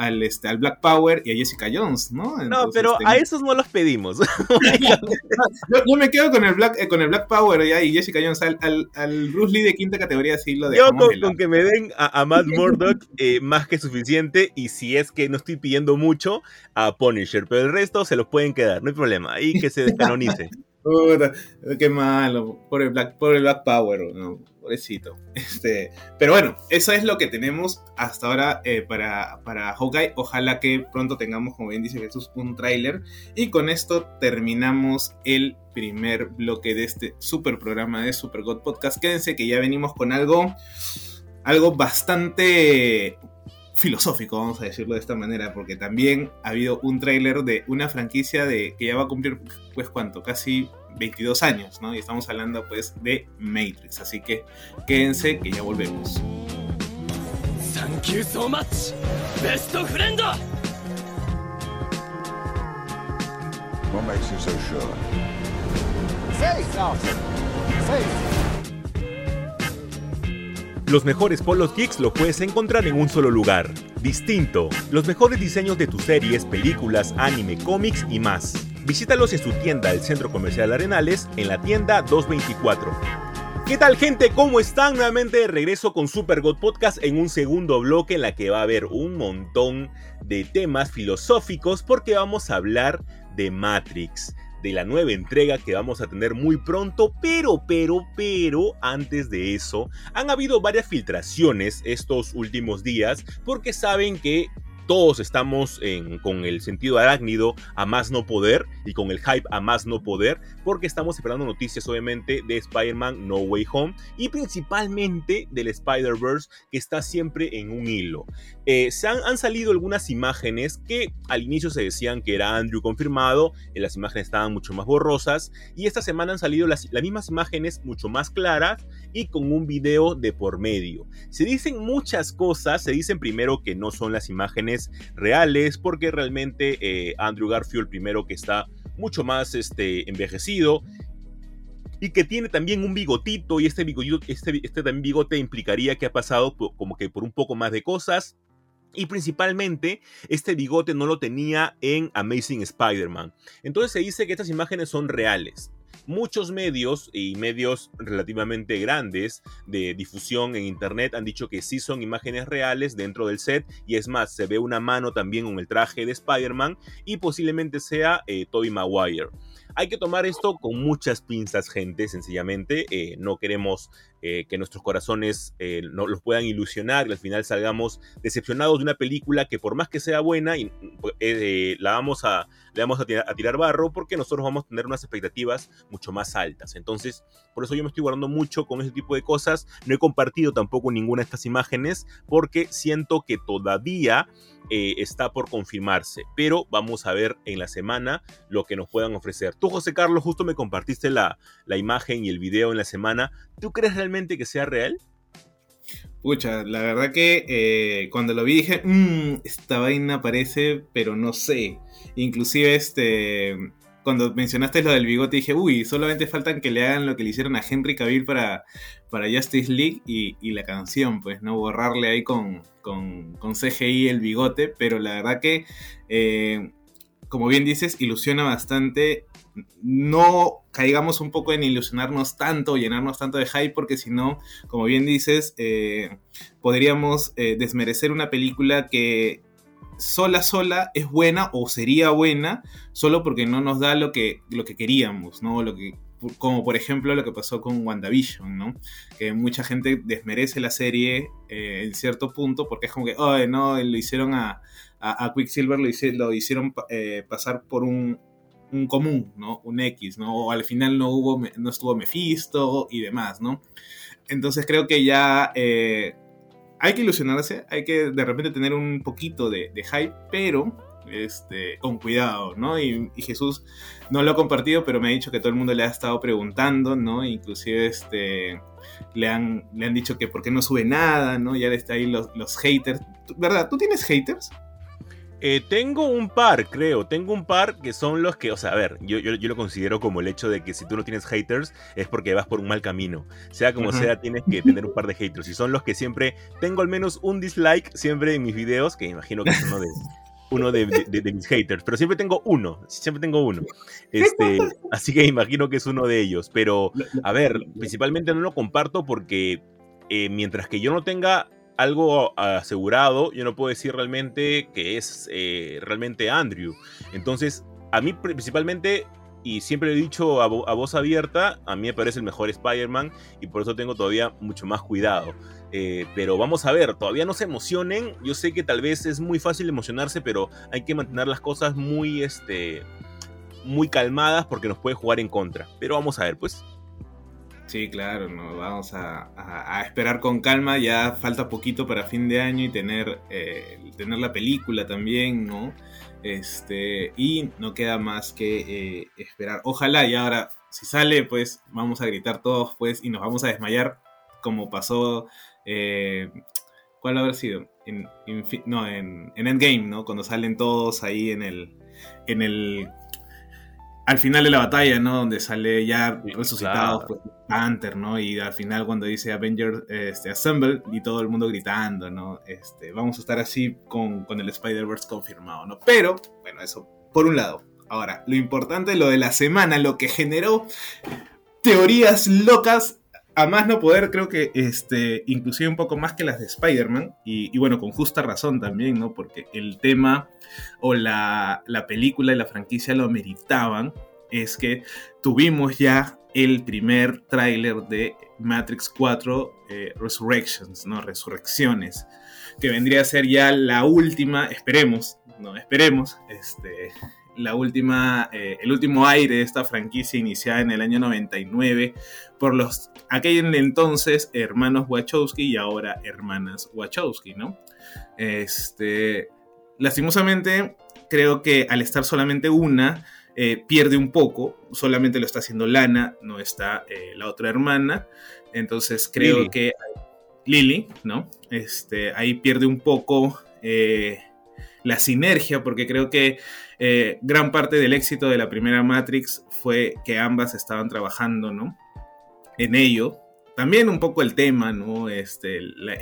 al, este, al Black Power y a Jessica Jones, ¿no? no, pero este, a esos no los pedimos. [laughs] yo, me quedo con el Black, eh, con el Black Power y Jessica Jones. Al, al, Bruce Lee de quinta categoría sí lo. Yo con, que me den a, Matt Murdock eh, más que suficiente y si es que no estoy pidiendo mucho, a Punisher. Pero el resto se los pueden quedar, no hay problema. Ahí que se descanonice. [laughs] qué malo, por el Black, por el Black Power, ¿no? Pobrecito. [laughs] Este, pero bueno, eso es lo que tenemos hasta ahora eh, para, para Hawkeye. Ojalá que pronto tengamos, como bien dice Jesús, un tráiler. Y con esto terminamos el primer bloque de este super programa de Super God Podcast. Quédense que ya venimos con algo, algo bastante filosófico, vamos a decirlo de esta manera, porque también ha habido un tráiler de una franquicia de que ya va a cumplir, pues cuánto, casi 22 años, ¿no? Y estamos hablando pues de Matrix, así que quédense que ya volvemos. Thank you so much, best friend. What makes you so sure? Los mejores polos geeks lo puedes encontrar en un solo lugar. Distinto. Los mejores diseños de tus series, películas, anime, cómics y más. Visítalos en su tienda del Centro Comercial Arenales, en la tienda 224. ¿Qué tal gente? ¿Cómo están? Nuevamente de regreso con Super God Podcast en un segundo bloque en la que va a haber un montón de temas filosóficos porque vamos a hablar de Matrix, de la nueva entrega que vamos a tener muy pronto, pero, pero, pero, antes de eso, han habido varias filtraciones estos últimos días porque saben que todos estamos con el sentido arácnido a más no poder y con el hype a más no poder, porque estamos esperando noticias obviamente de Spider-Man No Way Home y principalmente del Spider-Verse que está siempre en un hilo. Eh, se han, salido algunas imágenes que al inicio se decían que era Andrew confirmado, eh, las imágenes estaban mucho más borrosas y esta semana han salido las, las mismas imágenes mucho más claras y con un video de por medio. Se dicen muchas cosas, se dicen primero que no son las imágenes reales, porque realmente eh, Andrew Garfield, primero que está mucho más este, envejecido, y que tiene también un bigotito, y este, este, este también bigote implicaría que ha pasado como que por un poco más de cosas. Y principalmente, este bigote no lo tenía en Amazing Spider-Man. Entonces se dice que estas imágenes son reales muchos medios y medios relativamente grandes de difusión en internet han dicho que sí son imágenes reales dentro del set y es más, se ve una mano también con el traje de Spider-Man y posiblemente sea eh, Tobey Maguire. Hay que tomar esto con muchas pinzas, gente, sencillamente. Eh, no queremos eh, que nuestros corazones eh, no los puedan ilusionar y al final salgamos decepcionados de una película que por más que sea buena, y, la vamos a, le vamos a tirar, barro porque nosotros vamos a tener unas expectativas mucho más altas. Entonces, por eso yo me estoy guardando mucho con ese tipo de cosas. No he compartido tampoco ninguna de estas imágenes porque siento que todavía está por confirmarse. Pero vamos a ver en la semana lo que nos puedan ofrecer. Tú, José Carlos, justo me compartiste la, la imagen y el video en la semana. ¿Tú crees realmente que sea real? Pucha, la verdad que eh, cuando lo vi dije, mmm, esta vaina parece, pero no sé. Inclusive este, cuando mencionaste lo del bigote dije, uy, solamente faltan que le hagan lo que le hicieron a Henry Cavill para, para Justice League y, la canción, pues, ¿no? Borrarle ahí con, con, con, CGI el bigote, pero la verdad que, eh, como bien dices, ilusiona bastante no caigamos un poco en ilusionarnos tanto, llenarnos tanto de hype, porque si no, como bien dices, eh, podríamos eh, desmerecer una película que sola sola es buena o sería buena solo porque no nos da lo que, lo que queríamos, ¿no? Lo que, como por ejemplo lo que pasó con WandaVision, ¿no? Que mucha gente desmerece la serie eh, en cierto punto porque es como que, oh, no, lo hicieron a, a, Quicksilver, lo, lo hicieron eh, pasar por un, un, común, ¿no? Un X, ¿no? O al final no, hubo, no estuvo Mephisto y demás, ¿no? Entonces creo que ya eh, hay que ilusionarse, hay que de repente tener un poquito de, de hype, pero este, con cuidado, ¿no? Y, Jesús no lo ha compartido, pero me ha dicho que todo el mundo le ha estado preguntando, ¿no? Inclusive este, le, han, le han dicho que por qué no sube nada, ¿no? Ya está ahí los, los haters. ¿Verdad? ¿Tú tienes haters? Eh, tengo un par, creo. Tengo un par que son los que, o sea, a ver, yo, yo, lo considero como el hecho de que si tú no tienes haters es porque vas por un mal camino. Sea como sea, tienes que tener un par de haters. Y son los que siempre tengo al menos un dislike siempre en mis videos, que imagino que es uno de, uno de, mis haters, pero siempre tengo uno, siempre tengo uno. Este, así que imagino que es uno de ellos. Pero, a ver, principalmente no lo comparto porque eh, mientras que yo no tenga algo asegurado, yo no puedo decir realmente que es eh, realmente Andrew. Entonces, a mí principalmente, y siempre lo he dicho a, voz abierta, a mí me parece el mejor Spider-Man y por eso tengo todavía mucho más cuidado. Eh, pero vamos a ver, todavía no se emocionen. Yo sé que tal vez es muy fácil emocionarse, pero hay que mantener las cosas muy, este, muy calmadas porque nos puede jugar en contra. Pero vamos a ver, pues. Sí, claro, no, vamos a, esperar con calma, ya falta poquito para fin de año y tener, eh, tener la película también, ¿no? Este, y no queda más que eh, esperar. Ojalá y ahora, si sale, pues vamos a gritar todos, pues, y nos vamos a desmayar, como pasó, eh, ¿cuál habrá sido? En, no, en, en Endgame, ¿no? Cuando salen todos ahí en el, en el al final de la batalla, ¿no? Donde sale ya resucitado pues, Panther, ¿no? Y al final cuando dice Avengers este, Assemble y todo el mundo gritando, ¿no? Este, vamos a estar así con, con el Spider-Verse confirmado, ¿no? Pero, bueno, eso por un lado. Ahora, lo importante, lo de la semana, lo que generó teorías locas a más no poder, creo que este, inclusive un poco más que las de Spider-Man, y, bueno, con justa razón también, ¿no? Porque el tema o la, película y la franquicia lo meritaban, es que tuvimos ya el primer tráiler de Matrix 4 eh, Resurrections, ¿no? Resurrecciones, que vendría a ser ya la última, esperemos, no, esperemos, este, la última, eh, el último aire de esta franquicia iniciada en el año 99 por los aquel entonces hermanos Wachowski y ahora hermanas Wachowski, ¿no? Este, lastimosamente, creo que al estar solamente una, eh, pierde un poco, solamente lo está haciendo Lana, no está eh, la otra hermana, entonces creo que Lily, ¿no? Este, ahí pierde un poco la sinergia, porque creo que eh, gran parte del éxito de la primera Matrix fue que ambas estaban trabajando, ¿no? En ello. También un poco el tema, ¿no? Este, la,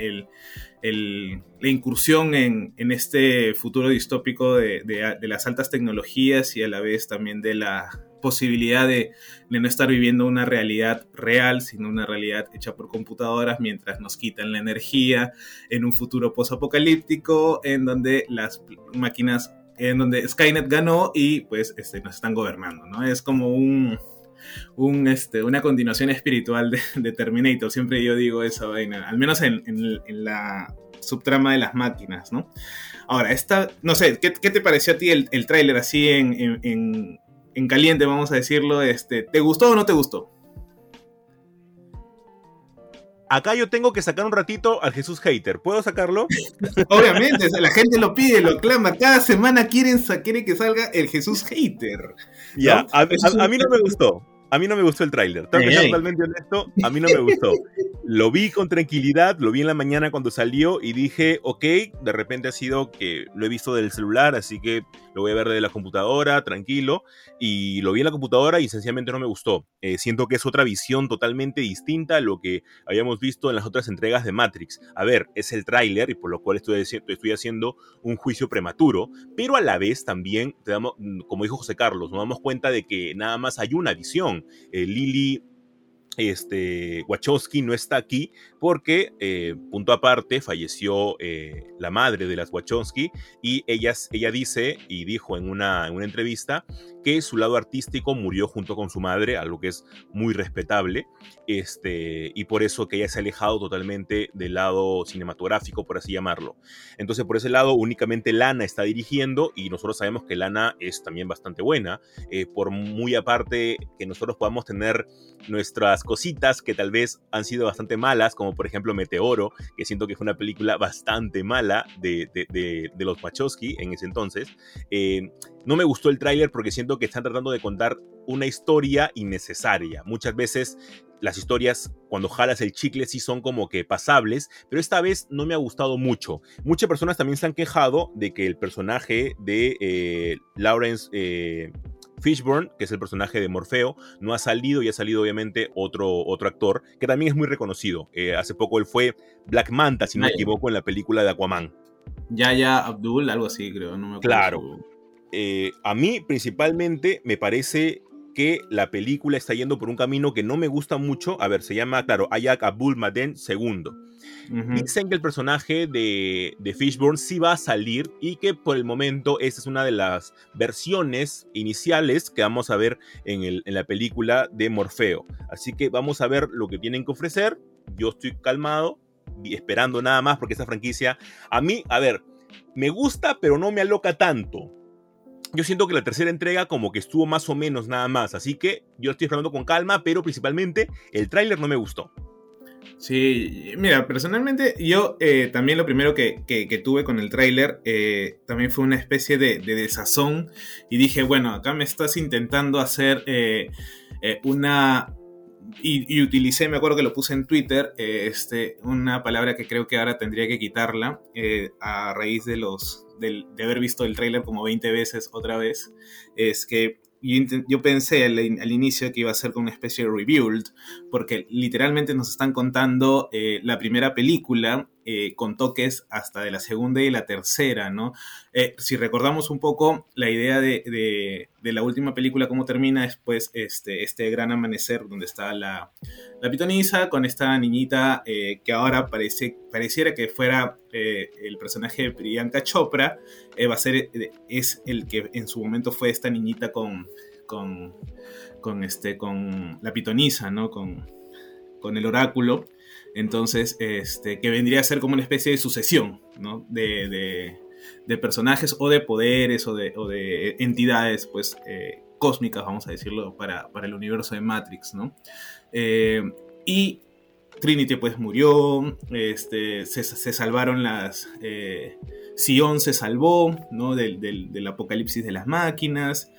incursión en, este futuro distópico de, las altas tecnologías y a la vez también de la posibilidad de, no estar viviendo una realidad real, sino una realidad hecha por computadoras mientras nos quitan la energía en un futuro posapocalíptico en donde las máquinas en donde Skynet ganó y pues este, nos están gobernando, ¿no? Es como un, este, una continuación espiritual de, Terminator, siempre yo digo esa vaina, al menos en, la subtrama de las máquinas, ¿no? Ahora, esta, no sé, ¿qué, te pareció a ti el, el tráiler así en, caliente, vamos a decirlo? Este, ¿Te gustó o no te gustó? Acá yo tengo que sacar un ratito al Jesús Hater. ¿Puedo sacarlo? [laughs] Obviamente, la gente lo pide, lo clama. Cada semana quieren, quieren que salga el Jesús Hater. Ya, a, mí no me gustó. A mí no me gustó el tráiler. totalmente honesto, a mí no me gustó. [laughs] Lo vi con tranquilidad, lo vi en la mañana cuando salió y dije, ok, de repente ha sido que lo he visto del celular, así que lo voy a ver de la computadora, tranquilo. Y lo vi en la computadora y sencillamente no me gustó. Eh, siento que es otra visión totalmente distinta a lo que habíamos visto en las otras entregas de Matrix. A ver, es el tráiler y por lo cual estoy, estoy haciendo un juicio prematuro, pero a la vez también, como dijo José Carlos, nos damos cuenta de que nada más hay una visión. Eh, Lily este, Wachowski no está aquí porque, eh, punto aparte, falleció eh, la madre de las Wachowski y ella, ella dice y dijo en una, en una entrevista que su lado artístico murió junto con su madre, algo que es muy respetable, este, y por eso que ella se ha alejado totalmente del lado cinematográfico, por así llamarlo. Entonces, por ese lado, únicamente Lana está dirigiendo y nosotros sabemos que Lana es también bastante buena, eh, por muy aparte que nosotros podamos tener nuestras cositas que tal vez han sido bastante malas, como por ejemplo Meteoro, que siento que fue una película bastante mala de, los Wachowski en ese entonces. Eh, no me gustó el tráiler porque siento que están tratando de contar una historia innecesaria. Muchas veces las historias, cuando jalas el chicle, sí son como que pasables, pero esta vez no me ha gustado mucho. Muchas personas también se han quejado de que el personaje de eh, Lawrence eh, Fishburne, que es el personaje de Morfeo, no ha salido y ha salido obviamente otro, otro actor que también es muy reconocido. Eh, hace poco él fue Black Manta, si no me equivoco, en la película de Aquaman. Ya, ya, Abdul, algo así creo, no me Claro. Eh, a mí principalmente me parece que la película está yendo por un camino que no me gusta mucho. A ver, se llama, claro, Ayak Abul Maden II. Dicen que el personaje de, de, Fishburne sí va a salir y que por el momento esta es una de las versiones iniciales que vamos a ver en, el, en la película de Morfeo. Así que vamos a ver lo que tienen que ofrecer. Yo estoy calmado y esperando nada más porque esta franquicia, a mí, a ver, me gusta pero no me aloca tanto yo siento que la tercera entrega como que estuvo más o menos nada más, así que yo estoy esperando con calma, pero principalmente el tráiler no me gustó. Sí, mira, personalmente yo eh, también lo primero que, tuve con el tráiler eh, también fue una especie de, desazón y dije, bueno, acá me estás intentando hacer eh, una... Y, utilicé, me acuerdo que lo puse en Twitter, este, una palabra que creo que ahora tendría que quitarla a raíz de los, de, haber visto el tráiler como 20 veces otra vez, es que yo, pensé al, inicio que iba a ser como una especie de rebuild, porque literalmente nos están contando eh, la primera película eh, con toques hasta de la segunda y la tercera, ¿no? Eh, si recordamos un poco la idea de, la última película, cómo termina después este, este gran amanecer donde está la, la pitonisa con esta niñita eh, que ahora parece, pareciera que fuera el personaje de Priyanka Chopra, va a ser, es el que en su momento fue esta niñita con, con, con, este, con la pitonisa, ¿no? Con, con el oráculo. Entonces, este, que vendría a ser como una especie de sucesión, ¿no? De, personajes o de poderes o de, entidades, pues, eh, cósmicas, vamos a decirlo, para, el universo de Matrix, ¿no? Eh, y Trinity, pues, murió, este, se, salvaron las... Eh, Sion se salvó, ¿no? Del, apocalipsis de las máquinas.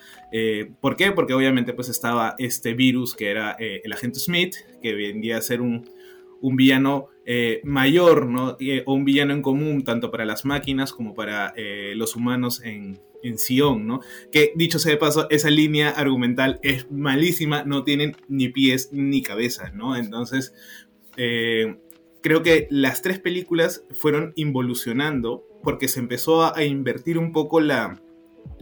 ¿Por qué? Porque obviamente pues estaba este virus que era el agente Smith, que vendría a ser un, un villano eh, mayor, ¿no? o un villano en común, tanto para las máquinas como para eh, los humanos en, en Sion, ¿no? Que dicho sea de paso, esa línea argumental es malísima, no tienen ni pies ni cabeza, ¿no? Entonces, eh, creo que las tres películas fueron involucionando porque se empezó a invertir un poco la,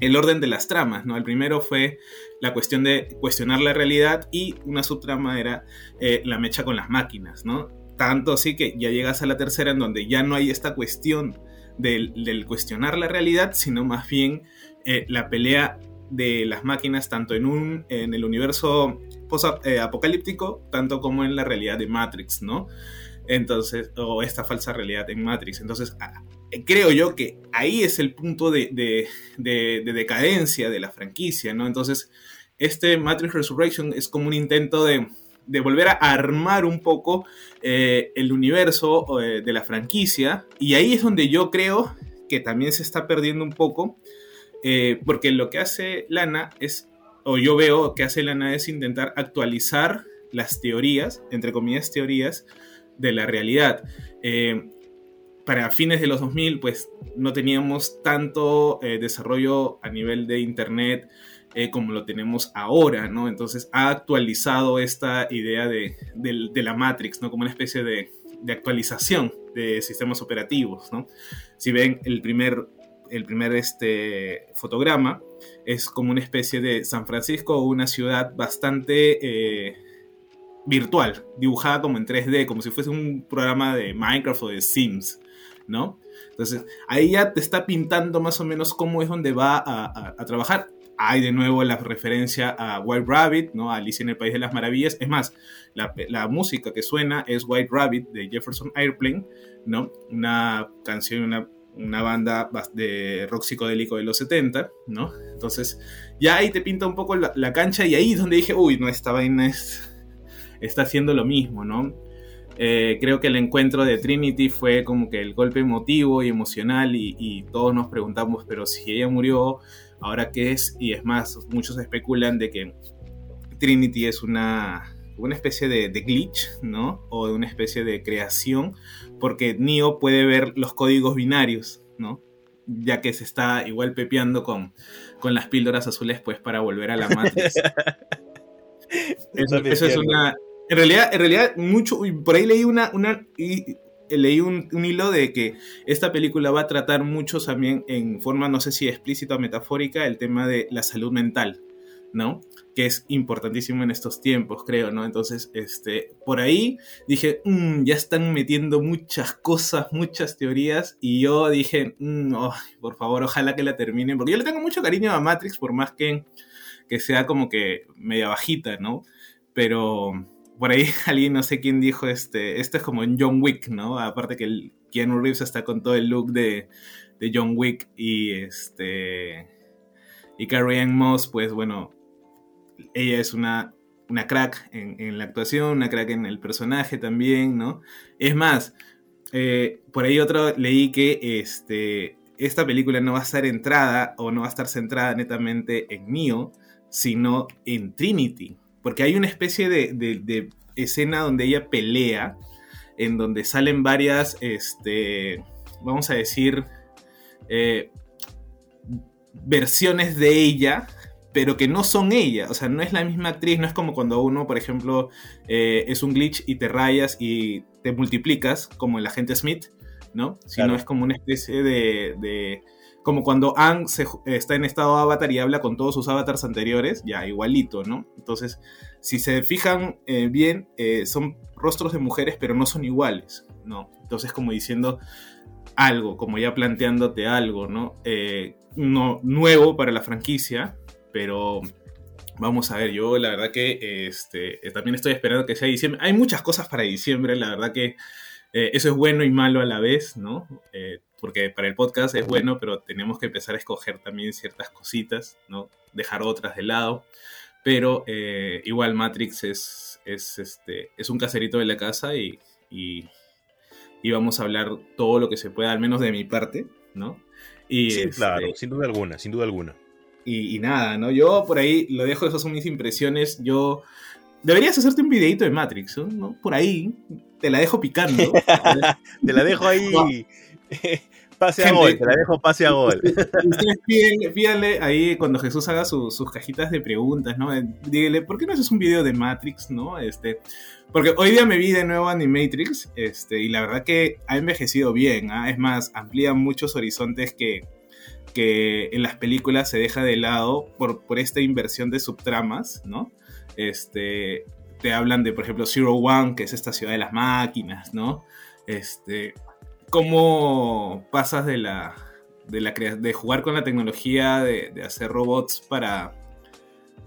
el orden de las tramas, ¿no? El primero fue la cuestión de cuestionar la realidad y una subtrama era eh, la mecha con las máquinas, ¿no? Tanto así que ya llegas a la tercera en donde ya no hay esta cuestión del, cuestionar la realidad, sino más bien eh, la pelea de las máquinas tanto en, un, en el universo eh, apocalíptico, tanto como en la realidad de Matrix, ¿no? Entonces, o esta falsa realidad en Matrix. Entonces, creo yo que ahí es el punto de, decadencia de la franquicia, ¿no? Entonces, este Matrix Resurrection es como un intento de, volver a armar un poco eh, el universo eh, de la franquicia, y ahí es donde yo creo que también se está perdiendo un poco, eh, porque lo que hace Lana es, o yo veo que hace Lana es intentar actualizar las teorías, entre comillas teorías, de la realidad. Para fines de los 2000, pues no teníamos tanto eh, desarrollo a nivel de Internet eh, como lo tenemos ahora, ¿no? Entonces ha actualizado esta idea de, la Matrix, ¿no? Como una especie de, actualización de sistemas operativos, ¿no? Si ven el primer, el primer este, fotograma, es como una especie de San Francisco, una ciudad bastante virtual, dibujada como en 3D, como si fuese un programa de Minecraft o de Sims, ¿no? Entonces, ahí ya te está pintando más o menos cómo es donde va a, trabajar. Hay de nuevo la referencia a White Rabbit, ¿no? Alicia en el País de las Maravillas. Es más, la, la, música que suena es White Rabbit de Jefferson Airplane, ¿no? Una canción, una, una banda de rock psicodélico de los 70, ¿no? Entonces, ya ahí te pinta un poco la, la cancha y ahí es donde dije, uy, no, esta vaina es, está haciendo lo mismo, ¿no? Eh, creo que el encuentro de Trinity fue como que el golpe emotivo y emocional y, todos nos preguntamos, pero si ella murió, ¿ahora qué es? Y es más, muchos especulan de que Trinity es una, una especie de, glitch, ¿no? O de una especie de creación, porque Neo puede ver los códigos binarios, ¿no? Ya que se está igual pepeando con, con las píldoras azules, pues para volver a la Matrix. [laughs] eso es una, en realidad, en realidad, mucho, por ahí leí una, una y, leí un, hilo de que esta película va a tratar mucho también en forma, no sé si explícita o metafórica, el tema de la salud mental, ¿no? Que es importantísimo en estos tiempos, creo, ¿no? Entonces, este, por ahí dije, mm, ya están metiendo muchas cosas, muchas teorías, y yo dije, mm, por favor, ojalá que la terminen, porque yo le tengo mucho cariño a Matrix, por más que, que sea como que media bajita, ¿no? Pero por ahí [laughs] alguien, no sé quién dijo, este, esto es como en John Wick, ¿no? Aparte que el Keanu Reeves está con todo el look de, John Wick y este... Y Carrie Ann Moss, pues bueno, ella es una, una crack en, la actuación, una crack en el personaje también, ¿no? Es más, eh, por ahí otro leí que este, esta película no va a estar entrada o no va a estar centrada netamente en Neo, sino en Trinity porque hay una especie de, escena donde ella pelea, en donde salen varias, este, vamos a decir, eh, versiones de ella, pero que no son ella, o sea, no es la misma actriz, no es como cuando uno, por ejemplo, eh, es un glitch y te rayas y te multiplicas, como el agente Smith, ¿no? Sino es como una especie de como cuando Ang está en estado avatar y habla con todos sus avatars anteriores, ya igualito, ¿no? Entonces, si se fijan eh, bien, eh, son rostros de mujeres, pero no son iguales, ¿no? Entonces, como diciendo algo, como ya planteándote algo, ¿no? Eh, nuevo para la franquicia, pero vamos a ver, yo la verdad que este, también estoy esperando que sea diciembre. Hay muchas cosas para diciembre, la verdad que eso es bueno y malo a la vez, ¿no? Porque para el podcast es bueno, pero tenemos que empezar a escoger también ciertas cositas, ¿no? Dejar otras de lado. Pero eh, igual Matrix es, es, este, es un caserito de la casa y, y, vamos a hablar todo lo que se pueda, al menos de mi parte, ¿no? Y, sí, claro, este, sin duda alguna, sin duda alguna. Y, nada, ¿no? Yo por ahí lo dejo, esas son mis impresiones. Yo. Deberías hacerte un videito de Matrix, ¿no? Por ahí. Te la dejo picando. [laughs] te la dejo ahí. [laughs] pase a gol, te la dejo pase a gol. [laughs] Ustedes pídanle, ahí cuando Jesús haga sus cajitas de preguntas, ¿no? Dígale, ¿por qué no haces un video de Matrix, no? Este, porque hoy día me vi de nuevo Animatrix, este, y la verdad que ha envejecido bien, ¿ah? es más, amplía muchos horizontes que, que en las películas se deja de lado por, por esta inversión de subtramas, ¿no? Este, te hablan de, por ejemplo, Zero One, que es esta ciudad de las máquinas, ¿no? Este, cómo pasas de la, de, la de jugar con la tecnología, de, hacer robots para,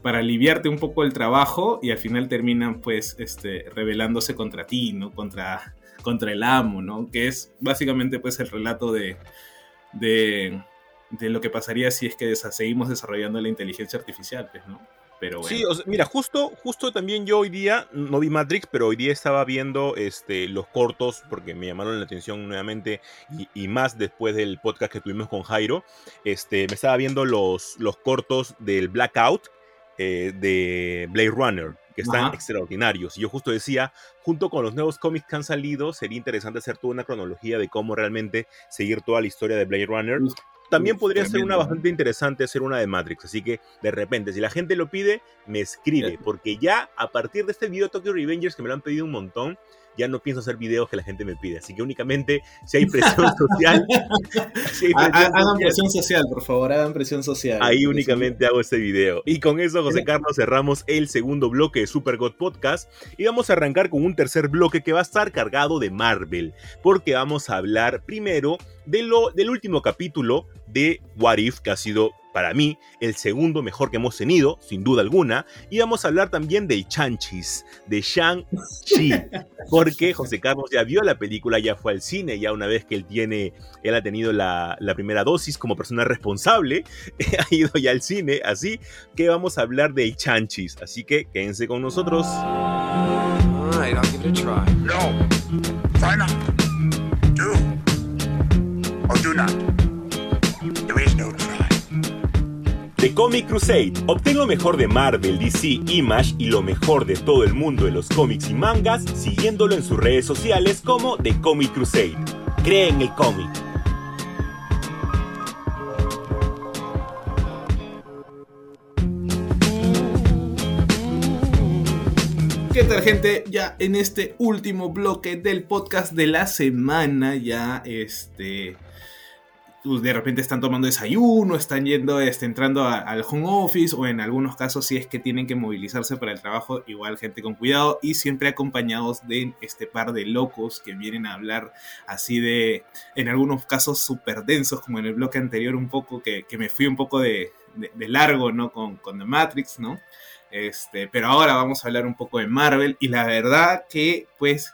para aliviarte un poco el trabajo y al final terminan pues este, rebelándose contra ti, ¿no? Contra, contra el amo, ¿no? Que es básicamente pues el relato de, de, de lo que pasaría si es que seguimos desarrollando la inteligencia artificial, pues, ¿no? Sí, mira, justo, justo también yo hoy día, no vi Matrix, pero hoy día estaba viendo este, los cortos porque me llamaron la atención nuevamente y, más después del podcast que tuvimos con Jairo. Este, me estaba viendo los, los cortos del Blackout eh, de Blade Runner que están extraordinarios. Y yo justo decía, junto con los nuevos cómics que han salido, sería interesante hacer toda una cronología de cómo realmente seguir toda la historia de Blade Runner también podría ser una bastante interesante hacer una de Matrix. Así que de repente, si la gente lo pide, me escribe. Porque ya a partir de este video Tokyo Revengers, que me lo han pedido un montón, ya no pienso hacer videos que la gente me pide. Así que únicamente si hay presión [laughs] social. [laughs] hagan presión social, por favor, hagan presión social. Ahí únicamente hago este video. Y con eso, José Carlos, cerramos el segundo bloque de Super God Podcast. Y vamos a arrancar con un tercer bloque que va a estar cargado de Marvel. Porque vamos a hablar primero de lo, del último capítulo de What If, que ha sido para mí, el segundo mejor que hemos tenido, sin duda alguna. Y vamos a hablar también del Chanchis, de Shang-Chi, [laughs] porque José Carlos ya vio la película, ya fue al cine, ya una vez que él tiene, él ha tenido la, primera dosis como persona responsable, [laughs] ha ido ya al cine, así que vamos a hablar del Chanchis. Así que quédense con nosotros. The Comic Crusade. Obtén lo mejor de Marvel, DC, Image y lo mejor de todo el mundo de los cómics y mangas siguiéndolo en sus redes sociales como The Comic Crusade. Cree en el cómic. ¿Qué tal gente? Ya en este último bloque del podcast de la semana, ya este pues, de repente están tomando desayuno, están yendo, este, entrando al home office o en algunos casos si es que tienen que movilizarse para el trabajo, igual gente con cuidado y siempre acompañados de este par de locos que vienen a hablar así de, en algunos casos súper densos, como en el bloque anterior un poco, que, me fui un poco de, largo, ¿no? Con, con The Matrix, ¿no? Este, pero ahora vamos a hablar un poco de Marvel y la verdad que pues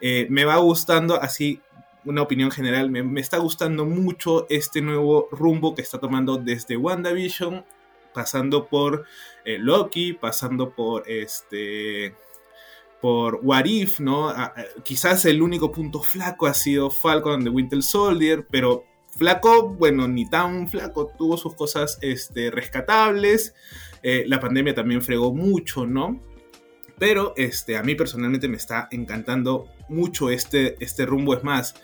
eh, me va gustando así una opinión general, me, está gustando mucho este nuevo rumbo que está tomando desde WandaVision, pasando por eh, Loki, pasando por este por What If, ¿no? quizás el único punto flaco ha sido Falcon de Winter Soldier, pero flaco, bueno, ni tan flaco, tuvo sus cosas este, rescatables. Eh, la pandemia también fregó mucho, ¿no? Pero este, a mí personalmente me está encantando mucho este, este rumbo. Es más,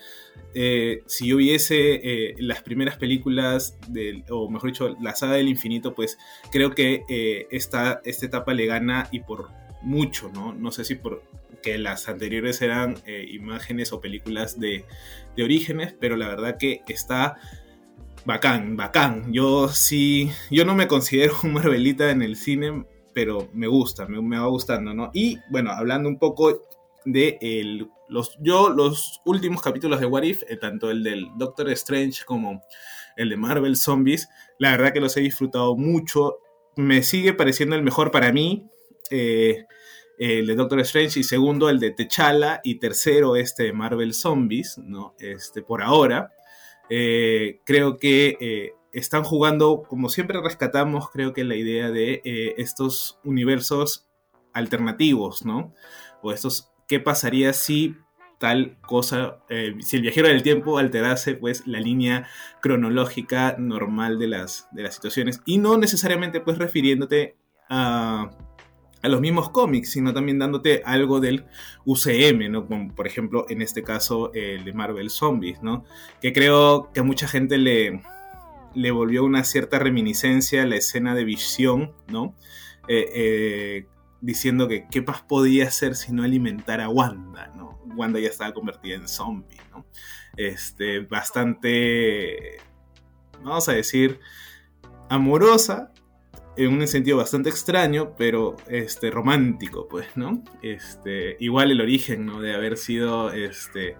eh, si yo viese eh, las primeras películas, del, o mejor dicho, la saga del infinito, pues creo que eh, esta, esta etapa le gana y por mucho, ¿no? No sé si por que las anteriores eran imágenes o películas de, de orígenes, pero la verdad que está bacán, bacán. Yo sí, yo no me considero [laughs] un Marvelita en el cine, pero me gusta, me, va gustando, ¿no? Y bueno, hablando un poco de los, yo, los últimos capítulos de What If, eh, tanto el del Doctor Strange como el de Marvel Zombies, la verdad que los he disfrutado mucho. Me sigue pareciendo el mejor para mí. Eh, el de Doctor Strange y segundo el de T'Challa y tercero este de Marvel Zombies, ¿no? Este, por ahora. Eh, creo que están jugando, como siempre rescatamos, creo que la idea de eh, estos universos alternativos, ¿no? O estos, ¿qué pasaría si tal cosa, eh, si el viajero del tiempo alterase pues la línea cronológica normal de las, de las situaciones y no necesariamente pues refiriéndote a, a los mismos cómics, sino también dándote algo del UCM, ¿no? Como por ejemplo en este caso el de Marvel Zombies, ¿no? Que creo que a mucha gente le, le volvió una cierta reminiscencia a la escena de visión, ¿no? Eh, eh, diciendo que qué más podía hacer si no alimentar a Wanda, ¿no? Wanda ya estaba convertida en zombie, ¿no? Este, bastante, vamos a decir, amorosa, en un sentido bastante extraño, pero este, romántico, pues, ¿no? Este, igual el origen, ¿no? De haber sido, este,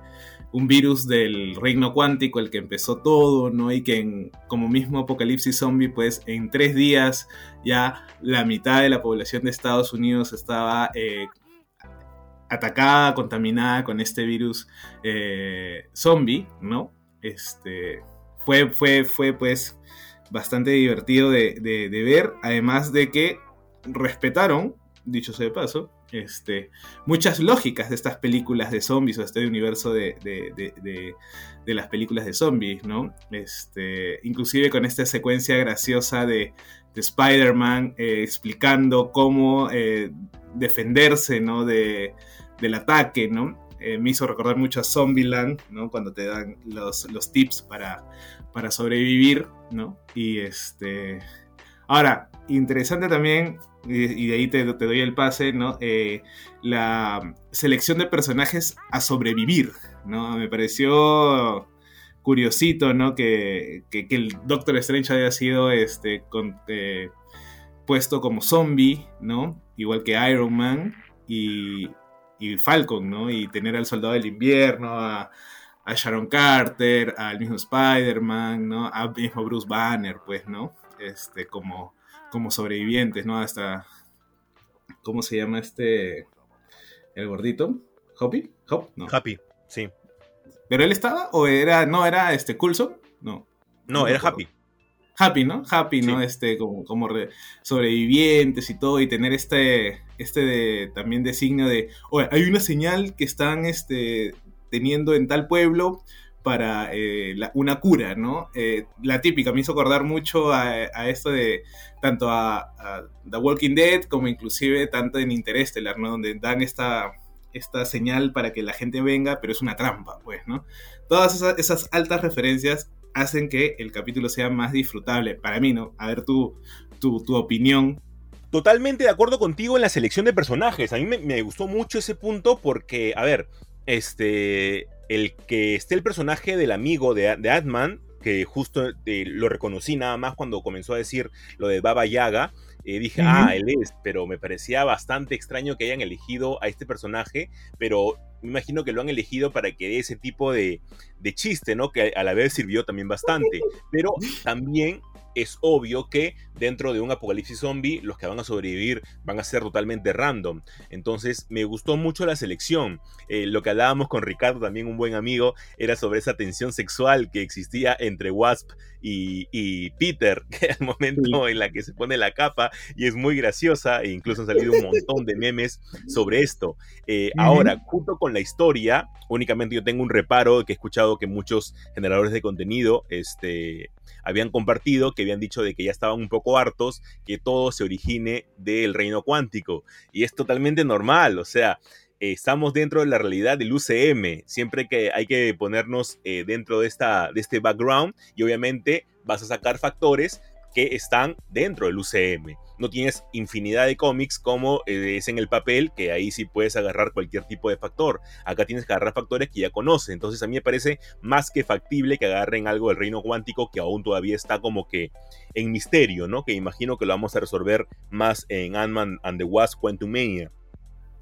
un virus del reino cuántico, el que empezó todo, ¿no? Y que como mismo apocalipsis zombie, pues en tres días ya la mitad de la población de Estados Unidos estaba eh, atacada, contaminada con este virus eh, zombie, ¿no? Este, fue, fue, fue pues bastante divertido de, de ver, además de que respetaron, dicho sea de paso, este, muchas lógicas de estas películas de zombies o este universo de, las películas de zombies, ¿no? Este, inclusive con esta secuencia graciosa de, Spider-Man eh, explicando cómo eh, defenderse, ¿no? del ataque, ¿no? Eh, me hizo recordar mucho a Zombieland, ¿no? Cuando te dan los, los tips para, para sobrevivir, ¿no? Y este Ahora, interesante también, y, de ahí te, doy el pase, ¿no? Eh, la selección de personajes a sobrevivir, ¿no? Me pareció curiosito, ¿no? Que, el Doctor Strange haya sido este, eh, puesto como zombie, ¿no? Igual que Iron Man y, Falcon, ¿no? Y tener al Soldado del Invierno, a, Sharon Carter, al mismo Spider-Man, ¿no? Al mismo Bruce Banner, pues, ¿no? Este, como, como sobrevivientes, ¿no? Hasta, ¿cómo se llama este? El gordito. ¿Hoppy? ¿Hop? No. Happy, sí. ¿Pero él estaba? ¿O era, no, era este Coulson? No. No, era Happy. Happy, ¿no? Happy, ¿no? Este, como, como sobrevivientes y todo, y tener este, este de, también designio de, oye, hay una señal que están este, teniendo en tal pueblo para eh, una cura, ¿no? Eh, la típica, me hizo acordar mucho a, esto de tanto a, The Walking Dead como inclusive tanto en Interestelar, ¿no? Donde dan esta esta señal para que la gente venga, pero es una trampa, pues, ¿no? Todas esas, altas referencias hacen que el capítulo sea más disfrutable, para mí, ¿no? A ver tu, tu, opinión. Totalmente de acuerdo contigo en la selección de personajes. A mí me, gustó mucho ese punto porque, a ver, este, el que esté el personaje del amigo de, de Atman, que justo eh, lo reconocí nada más cuando comenzó a decir lo de Baba Yaga, y dije, ah, él es, pero me parecía bastante extraño que hayan elegido a este personaje, pero me imagino que lo han elegido para que dé ese tipo de, de chiste, ¿no? Que a la vez sirvió también bastante, pero también es obvio que dentro de un apocalipsis zombie los que van a sobrevivir van a ser totalmente random. Entonces me gustó mucho la selección. Eh, lo que hablábamos con Ricardo, también un buen amigo, era sobre esa tensión sexual que existía entre Wasp y, Peter, [laughs] que al momento en la que se pone la capa y es muy graciosa e incluso han salido un montón de memes sobre esto. Eh, ahora, junto con la historia, únicamente yo tengo un reparo que he escuchado que muchos generadores de contenido este, habían compartido, que habían dicho de que ya estaban un poco hartos que todo se origine del reino cuántico. Y es totalmente normal, o sea, estamos dentro de la realidad del UCM, siempre que hay que ponernos eh, dentro de, esta, de este background y obviamente vas a sacar factores que están dentro del UCM no tienes infinidad de cómics como eh, es en el papel, que ahí sí puedes agarrar cualquier tipo de factor. Acá tienes que agarrar factores que ya conoces. Entonces a mí me parece más que factible que agarren algo del reino cuántico que aún todavía está como que en misterio, ¿no? Que imagino que lo vamos a resolver más en Ant-Man and the Wasp Quantumania.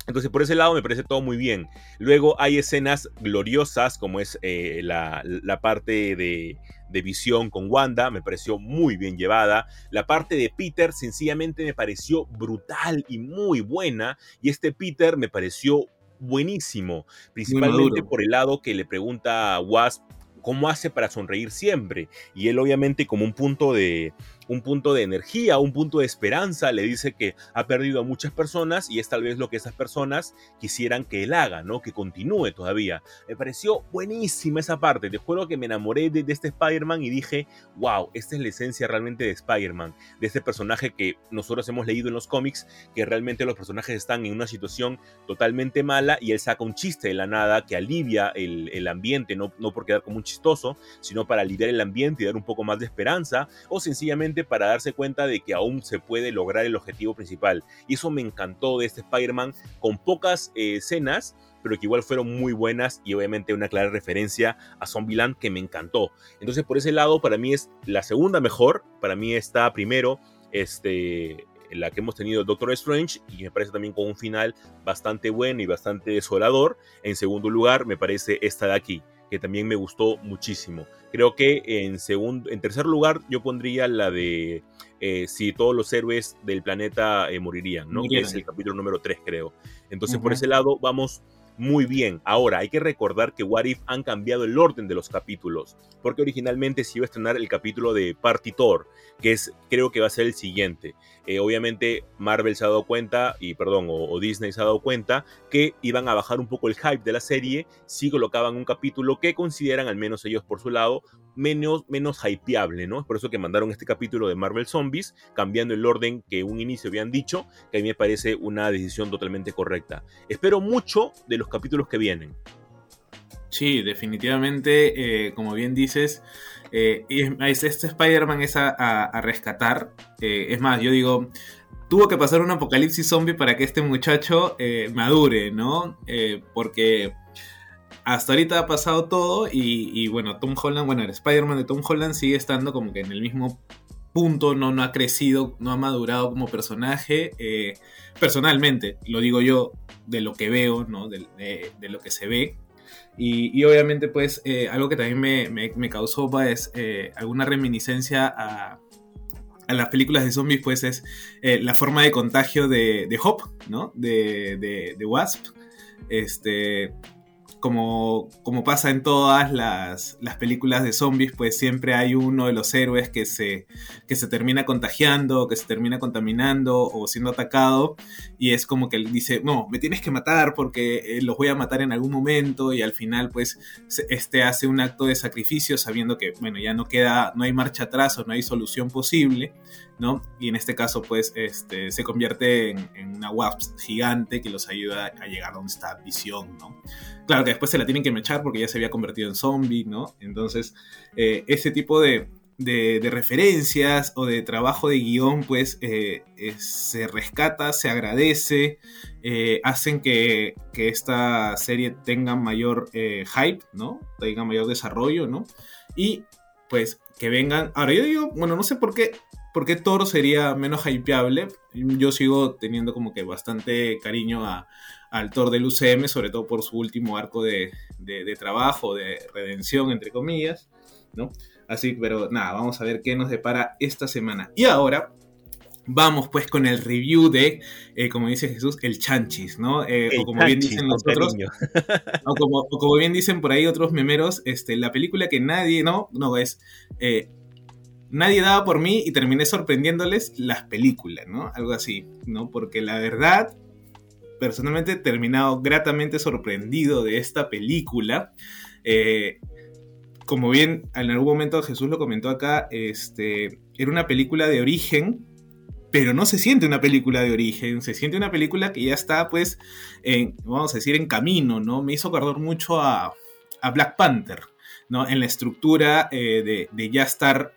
Entonces, por ese lado me parece todo muy bien. Luego hay escenas gloriosas, como es eh, la, parte de, de, visión con Wanda, me pareció muy bien llevada. La parte de Peter sencillamente me pareció brutal y muy buena. Y este Peter me pareció buenísimo, principalmente por el lado que le pregunta a Wasp cómo hace para sonreír siempre. Y él obviamente como un punto de, un punto de energía, un punto de esperanza, le dice que ha perdido a muchas personas y es tal vez lo que esas personas quisieran que él haga, ¿no? Que continúe todavía. Me pareció buenísima esa parte, te juro que me enamoré de, este Spider-Man y dije, wow, esta es la esencia realmente de Spider-Man, de este personaje que nosotros hemos leído en los cómics, que realmente los personajes están en una situación totalmente mala y él saca un chiste de la nada que alivia el, el ambiente, no, no por quedar como un chistoso, sino para aliviar el ambiente y dar un poco más de esperanza, o sencillamente para darse cuenta de que aún se puede lograr el objetivo principal. Y eso me encantó de este Spider-Man, con pocas eh, escenas, pero que igual fueron muy buenas y obviamente una clara referencia a Zombieland que me encantó. Entonces por ese lado para mí es la segunda mejor, para mí está primero este, la que hemos tenido Doctor Strange y me parece también con un final bastante bueno y bastante desolador. En segundo lugar me parece esta de aquí, que también me gustó muchísimo. Creo que en, segundo, en tercer lugar yo pondría la de eh, si todos los héroes del planeta eh, morirían, ¿no? Que es el capítulo número 3, creo. Entonces, por ese lado, vamos muy bien. Ahora, hay que recordar que What If han cambiado el orden de los capítulos, porque originalmente se iba a estrenar el capítulo de Partitor, que es, creo que va a ser el siguiente. Eh, obviamente Marvel se ha dado cuenta, y perdón, o, Disney se ha dado cuenta, que iban a bajar un poco el hype de la serie si colocaban un capítulo que consideran, al menos ellos por su lado, menos, menos hypeable, ¿no? Es por eso que mandaron este capítulo de Marvel Zombies, cambiando el orden que un inicio habían dicho, que a mí me parece una decisión totalmente correcta. Espero mucho de los capítulos que vienen. Sí, definitivamente, eh, como bien dices, eh, este Spider-Man es a, rescatar. Eh, es más, yo digo, tuvo que pasar un apocalipsis zombie para que este muchacho madure, ¿no? porque hasta ahorita ha pasado todo y, bueno, Tom Holland, bueno, el Spider-Man de Tom Holland sigue estando como que en el mismo punto, no, ha crecido, no ha madurado como personaje. personalmente, lo digo yo, de lo que veo, ¿no? de lo que se ve. Y, obviamente, pues, eh, algo que también me, causó pues, eh, alguna reminiscencia a, las películas de zombies, pues, es eh, la forma de contagio de, de Hop, ¿no? De, de Wasp. Este, como, como pasa en todas las, películas de zombies, pues siempre hay uno de los héroes que se, que se termina contagiando, que se termina contaminando o siendo atacado, y es como que él dice, no, me tienes que matar porque eh, los voy a matar en algún momento, y al final pues este hace un acto de sacrificio sabiendo que, bueno, ya no queda, no hay marcha atrás o no hay solución posible, ¿no? Y en este caso, pues, este, se convierte en, una wasp gigante que los ayuda a llegar a donde está Visión, ¿no? Claro que después se la tienen que mechar porque ya se había convertido en zombie, ¿no? Entonces, eh, ese tipo de, referencias o de trabajo de guion, pues, eh, se rescata, se agradece, eh, hacen que, que, esta serie tenga mayor hype, ¿no? Tenga mayor desarrollo, ¿no? Y, pues, que vengan. Ahora yo digo, bueno, no sé por qué ¿Por qué Thor sería menos hypeable? Yo sigo teniendo como que bastante cariño al Thor del UCM, sobre todo por su último arco de, trabajo, de redención, entre comillas, ¿no? Así, pero nada, vamos a ver qué nos depara esta semana. Y ahora vamos pues con el review de, eh, como dice Jesús, el chanchis, ¿no? Eh, o como bien dicen nosotros, [laughs] o como, bien dicen por ahí otros memeros, este, la película que nadie, no, no, es eh, nadie daba por mí y terminé sorprendiéndoles las películas, ¿no? Algo así, ¿no? Porque la verdad, personalmente he terminado gratamente sorprendido de esta película. Eh, como bien en algún momento Jesús lo comentó acá, este, era una película de origen, pero no se siente una película de origen, se siente una película que ya está, pues, vamos a decir, en camino, ¿no? Me hizo acordar mucho a, Black Panther, ¿no? En la estructura eh, de, de, ya estar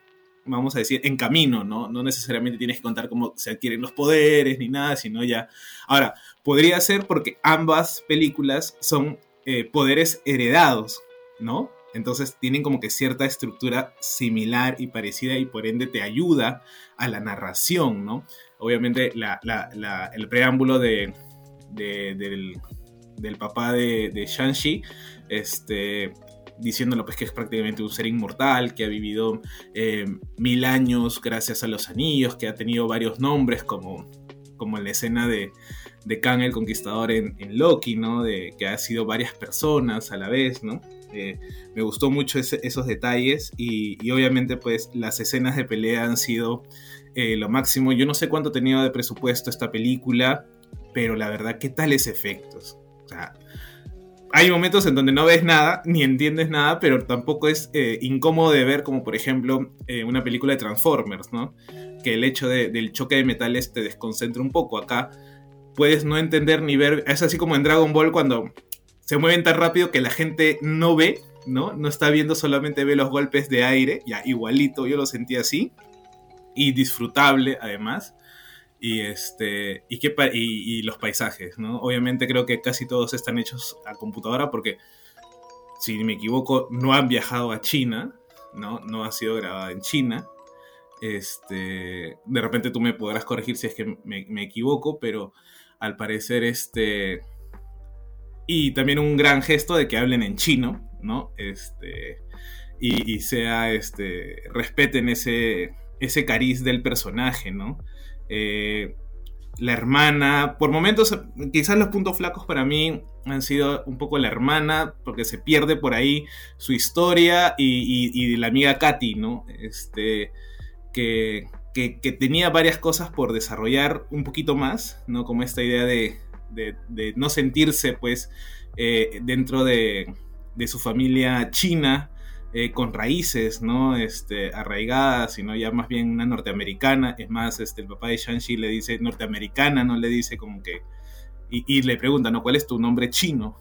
vamos a decir, en camino, ¿no? No necesariamente tienes que contar cómo se adquieren los poderes ni nada, sino ya... Ahora, podría ser porque ambas películas son eh, poderes heredados, ¿no? Entonces tienen como que cierta estructura similar y parecida y por ende te ayuda a la narración, ¿no? Obviamente el preámbulo de, del, del, papá de, de Shang-Chi este, diciéndolo pues que es prácticamente un ser inmortal, que ha vivido eh, mil años gracias a los anillos, que ha tenido varios nombres como, como en la escena de, de Kang el Conquistador en, Loki, ¿no? De que ha sido varias personas a la vez, ¿no? Eh, me gustó mucho esos detalles y, obviamente pues las escenas de pelea han sido eh, lo máximo. Yo no sé cuánto tenido de presupuesto esta película, pero la verdad, ¿qué tales efectos? O sea, hay momentos en donde no ves nada, ni entiendes nada, pero tampoco es eh, incómodo de ver, como por ejemplo eh, una película de Transformers, ¿no? Que el hecho del choque de metales te desconcentra un poco. Acá puedes no entender ni ver. Es así como en Dragon Ball cuando se mueven tan rápido que la gente no ve, ¿no? No está viendo, solamente ve los golpes de aire. Ya, igualito, yo lo sentí así. Y disfrutable, además y este y, qué, y, los paisajes, ¿no? Obviamente creo que casi todos están hechos a computadora porque si me equivoco no han viajado a China, ¿no? No ha sido grabada en China. Este, de repente tú me podrás corregir si es que me, equivoco, pero al parecer este y también un gran gesto de que hablen en chino, ¿no? Este y, y sea este respeten ese ese cariz del personaje, ¿no? Eh, la hermana, por momentos, quizás los puntos flacos para mí han sido un poco la hermana, porque se pierde por ahí su historia y, la amiga Katy, ¿no? Este, que, que, tenía varias cosas por desarrollar un poquito más, ¿no? Como esta idea de, no sentirse, pues, eh, dentro de, de su familia china, eh, con raíces, ¿no? Este, arraigadas, sino ya más bien una norteamericana. Es más, este, el papá de Shang-Chi le dice norteamericana, no le dice como que... Y, le pregunta, ¿no? ¿Cuál es tu nombre chino?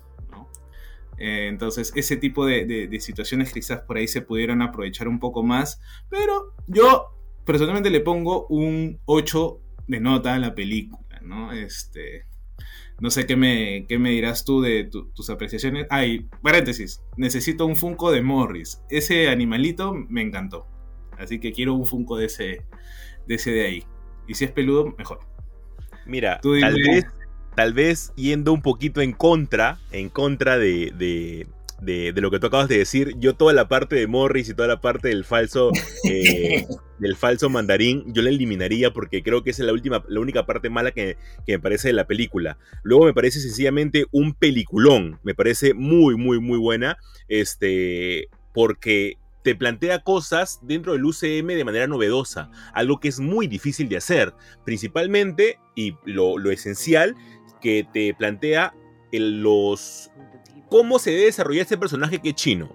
Eh, entonces, ese tipo de, situaciones quizás por ahí se pudieron aprovechar un poco más. Pero yo personalmente le pongo un 8 de nota a la película, ¿no? Este, no sé qué me, qué me dirás tú de tus apreciaciones. Ay, paréntesis, necesito un Funko de Morris. Ese animalito me encantó. Así que quiero un Funko de ese, de ese de ahí. Y si es peludo, mejor. Mira, tal vez tal vez yendo un poquito en contra, en contra de, de, lo que tú acabas de decir, yo toda la parte de Morris y toda la parte del falso, [laughs] eh, del falso mandarín, yo la eliminaría porque creo que esa es la, última, la única parte mala que, que, me parece de la película. Luego me parece sencillamente un peliculón, me parece muy, muy, muy buena, este, porque te plantea cosas dentro del UCM de manera novedosa, algo que es muy difícil de hacer, principalmente, y lo, lo esencial, que te plantea los cómo se debe desarrollar este personaje que es chino.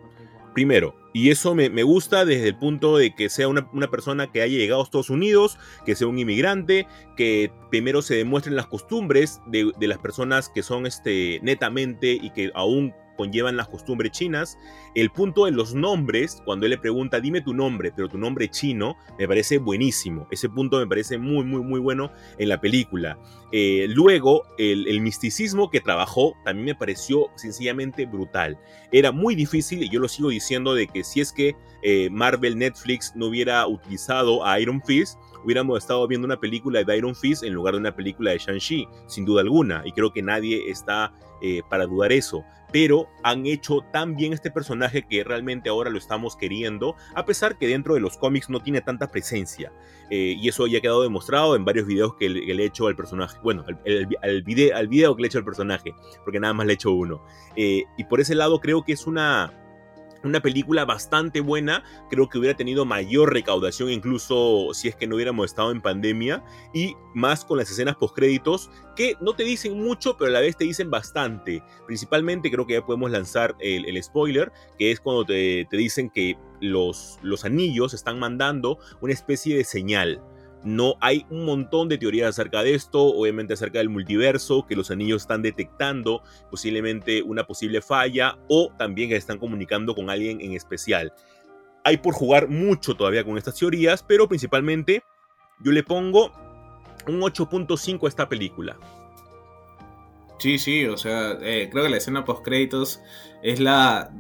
Primero, y eso me, gusta desde el punto de que sea una, persona que haya llegado a Estados Unidos, que sea un inmigrante, que primero se demuestren las costumbres de, de las personas que son este, netamente y que aún conllevan las costumbres chinas. El punto de los nombres, cuando él le pregunta, dime tu nombre, pero tu nombre chino, me parece buenísimo. Ese punto me parece muy, muy, muy bueno en la película. Eh, luego, el, misticismo que trabajó también me pareció sencillamente brutal. Era muy difícil, y yo lo sigo diciendo, de que si es que eh, Marvel Netflix no hubiera utilizado a Iron Fist, hubiéramos estado viendo una película de Iron Fist en lugar de una película de Shang-Chi, sin duda alguna. Y creo que nadie está eh, para dudar eso pero han hecho tan bien este personaje que realmente ahora lo estamos queriendo, a pesar que dentro de los cómics no tiene tanta presencia. Eh, y eso ya ha quedado demostrado en varios videos que le, he hecho al personaje. Bueno, al, video, al, video, que le he hecho al personaje, porque nada más le he hecho uno. Eh, y por ese lado creo que es una una película bastante buena, creo que hubiera tenido mayor recaudación incluso si es que no hubiéramos estado en pandemia y más con las escenas postcréditos que no te dicen mucho pero a la vez te dicen bastante. Principalmente creo que ya podemos lanzar el, spoiler, que es cuando te, te dicen que los, los anillos están mandando una especie de señal no hay un montón de teorías acerca de esto, obviamente acerca del multiverso, que los anillos están detectando posiblemente una posible falla o también que están comunicando con alguien en especial. Hay por jugar mucho todavía con estas teorías, pero principalmente yo le pongo un 8.5 a esta película. Sí, sí, o sea, eh, creo que la escena post créditos es la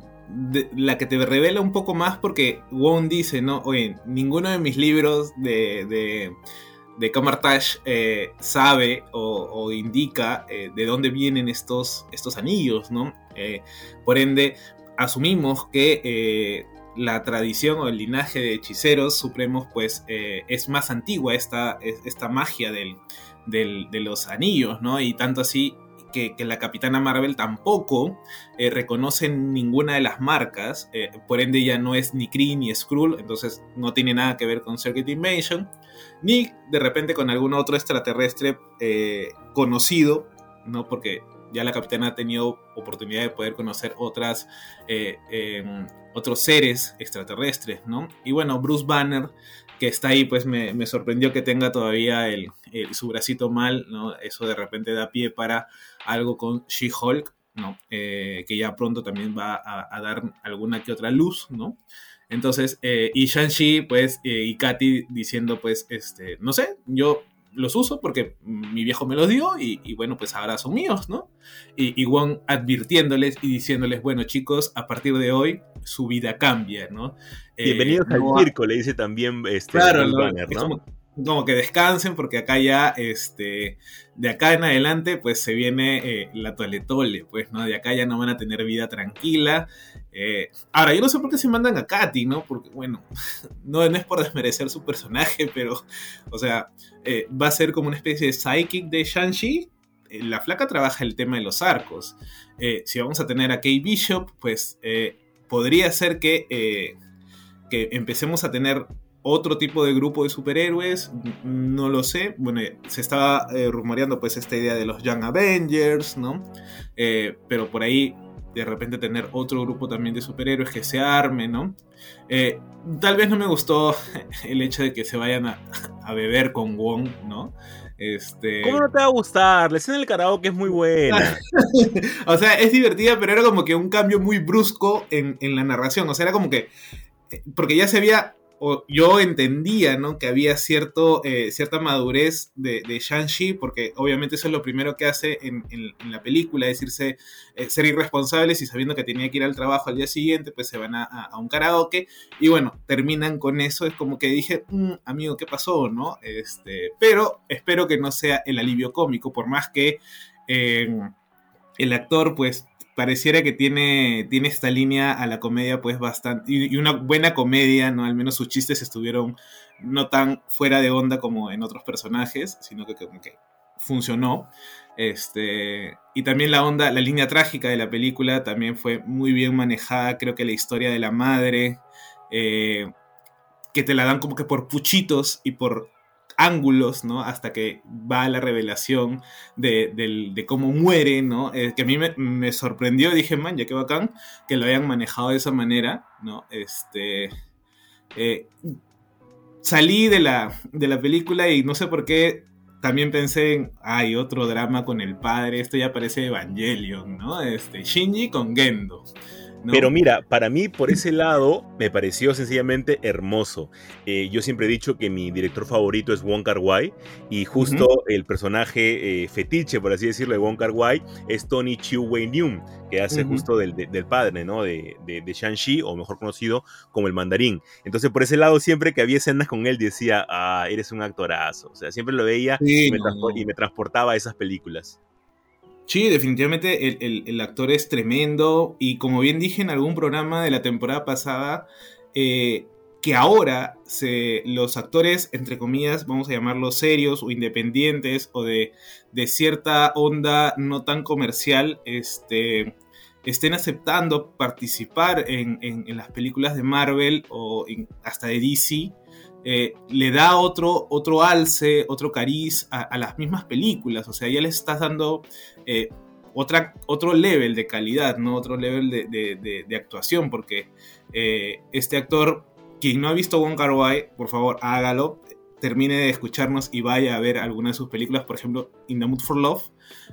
la que te revela un poco más porque Wong dice, ¿no? Oye, ninguno de mis libros de, de, de eh, sabe o, indica eh, de dónde vienen estos, estos anillos, ¿no? Eh, por ende, asumimos que la tradición o el linaje de hechiceros supremos, pues, es más antigua esta, esta magia del, de los anillos, ¿no? Y tanto así que, la Capitana Marvel tampoco eh, reconoce ninguna de las marcas, eh, por ende ya no es ni Kree ni Skrull, entonces no tiene nada que ver con Circuit Invasion, ni de repente con algún otro extraterrestre eh, conocido, ¿no? Porque ya la Capitana ha tenido oportunidad de poder conocer otras, em, otros seres extraterrestres, ¿no? Y bueno, Bruce Banner que está ahí, pues me, sorprendió que tenga todavía el, su bracito mal, ¿no? Eso de repente da pie para algo con She-Hulk, ¿no? Eh, que ya pronto también va a, dar alguna que otra luz, ¿no? Entonces, eh, y Shang-Chi, pues, eh, y Katy diciendo, pues, este, no sé, yo los uso porque mi viejo me los dio y, bueno, pues ahora son míos, ¿no? Y, y, Wong advirtiéndoles y diciéndoles, bueno chicos, a partir de hoy su vida cambia, ¿no? Bienvenidos al circo, le dice también este, claro, ¿no? Como que descansen porque acá ya, este, de acá en adelante, pues se viene eh, la toletole, pues, ¿no? De acá ya no van a tener vida tranquila. Eh, ahora, yo no sé por qué se mandan a Katy, ¿no? Porque, bueno, [laughs] no, es por desmerecer su personaje, [laughs] pero, o sea, eh, va a ser como una especie de psychic de Shang-Chi. La flaca trabaja el tema de los arcos. si vamos a tener a Kate Bishop, pues podría ser que, que empecemos a tener otro tipo de grupo de superhéroes, no lo sé. Bueno, se estaba eh, rumoreando pues esta idea de los Young Avengers, ¿no? Eh, pero por ahí de repente tener otro grupo también de superhéroes que se arme, ¿no? Eh, tal vez no me gustó [laughs] el hecho de que se vayan a, a beber con Wong, ¿no? Este... ¿Cómo no te va a gustar? La escena del karaoke es muy buena. [laughs] o sea, es divertida, pero era como que un cambio muy brusco en, en la narración. O sea, era como que. Porque ya se había yo entendía, ¿no? Que había cierto, eh, cierta madurez de, de Shang-Chi, porque obviamente eso es lo primero que hace en, en, la película, decirse, eh, ser irresponsables y sabiendo que tenía que ir al trabajo al día siguiente, pues se van a, a un karaoke y bueno, terminan con eso. Es como que dije, mmm, amigo, ¿qué pasó, no? Este, pero espero que no sea el alivio cómico, por más que eh, el actor, pues pareciera que tiene, tiene esta línea a la comedia pues bastante, y, una buena comedia, ¿no? Al menos sus chistes estuvieron no tan fuera de onda como en otros personajes, sino que como que funcionó. Este, y también la onda, la línea trágica de la película también fue muy bien manejada, creo que la historia de la madre, eh, que te la dan como que por puchitos y por ángulos, ¿no? Hasta que va la revelación de, cómo muere, ¿no? Eh, que a mí me, sorprendió, dije, man, ya qué bacán que lo hayan manejado de esa manera, ¿no? Este... Eh, salí de la, de la película y no sé por qué también pensé en, hay otro drama con el padre, esto ya parece Evangelion, ¿no? Este, Shinji con Gendo. ¿No? Pero mira, para mí por ese lado me pareció sencillamente hermoso. Eh, yo siempre he dicho que mi director favorito es Wong Kar Wai y justo uh -huh. el personaje eh, fetiche, por así decirlo, de Wong Kar Wai es Tony Chiu Wei Nyun, que hace uh -huh. justo del, de, del, padre, ¿no? De, de, de Shang-Chi, o mejor conocido como el mandarín. Entonces por ese lado siempre que había escenas con él decía, ah, eres un actorazo. O sea, siempre lo veía sí, y, me no. y me transportaba a esas películas. Sí, definitivamente el, el, actor es tremendo y como bien dije en algún programa de la temporada pasada, eh, que ahora se, los actores, entre comillas, vamos a llamarlos serios o independientes o de, de cierta onda no tan comercial, este, estén aceptando participar en, en, en las películas de Marvel o hasta de DC eh, le da otro, otro alce, otro cariz a, las mismas películas. O sea, ya les estás dando eh, otro level de calidad, ¿no? Otro level de, actuación, porque eh, este actor, quien no ha visto Wong Kar por favor, hágalo. Termine de escucharnos y vaya a ver alguna de sus películas, por ejemplo, In the Mood for Love,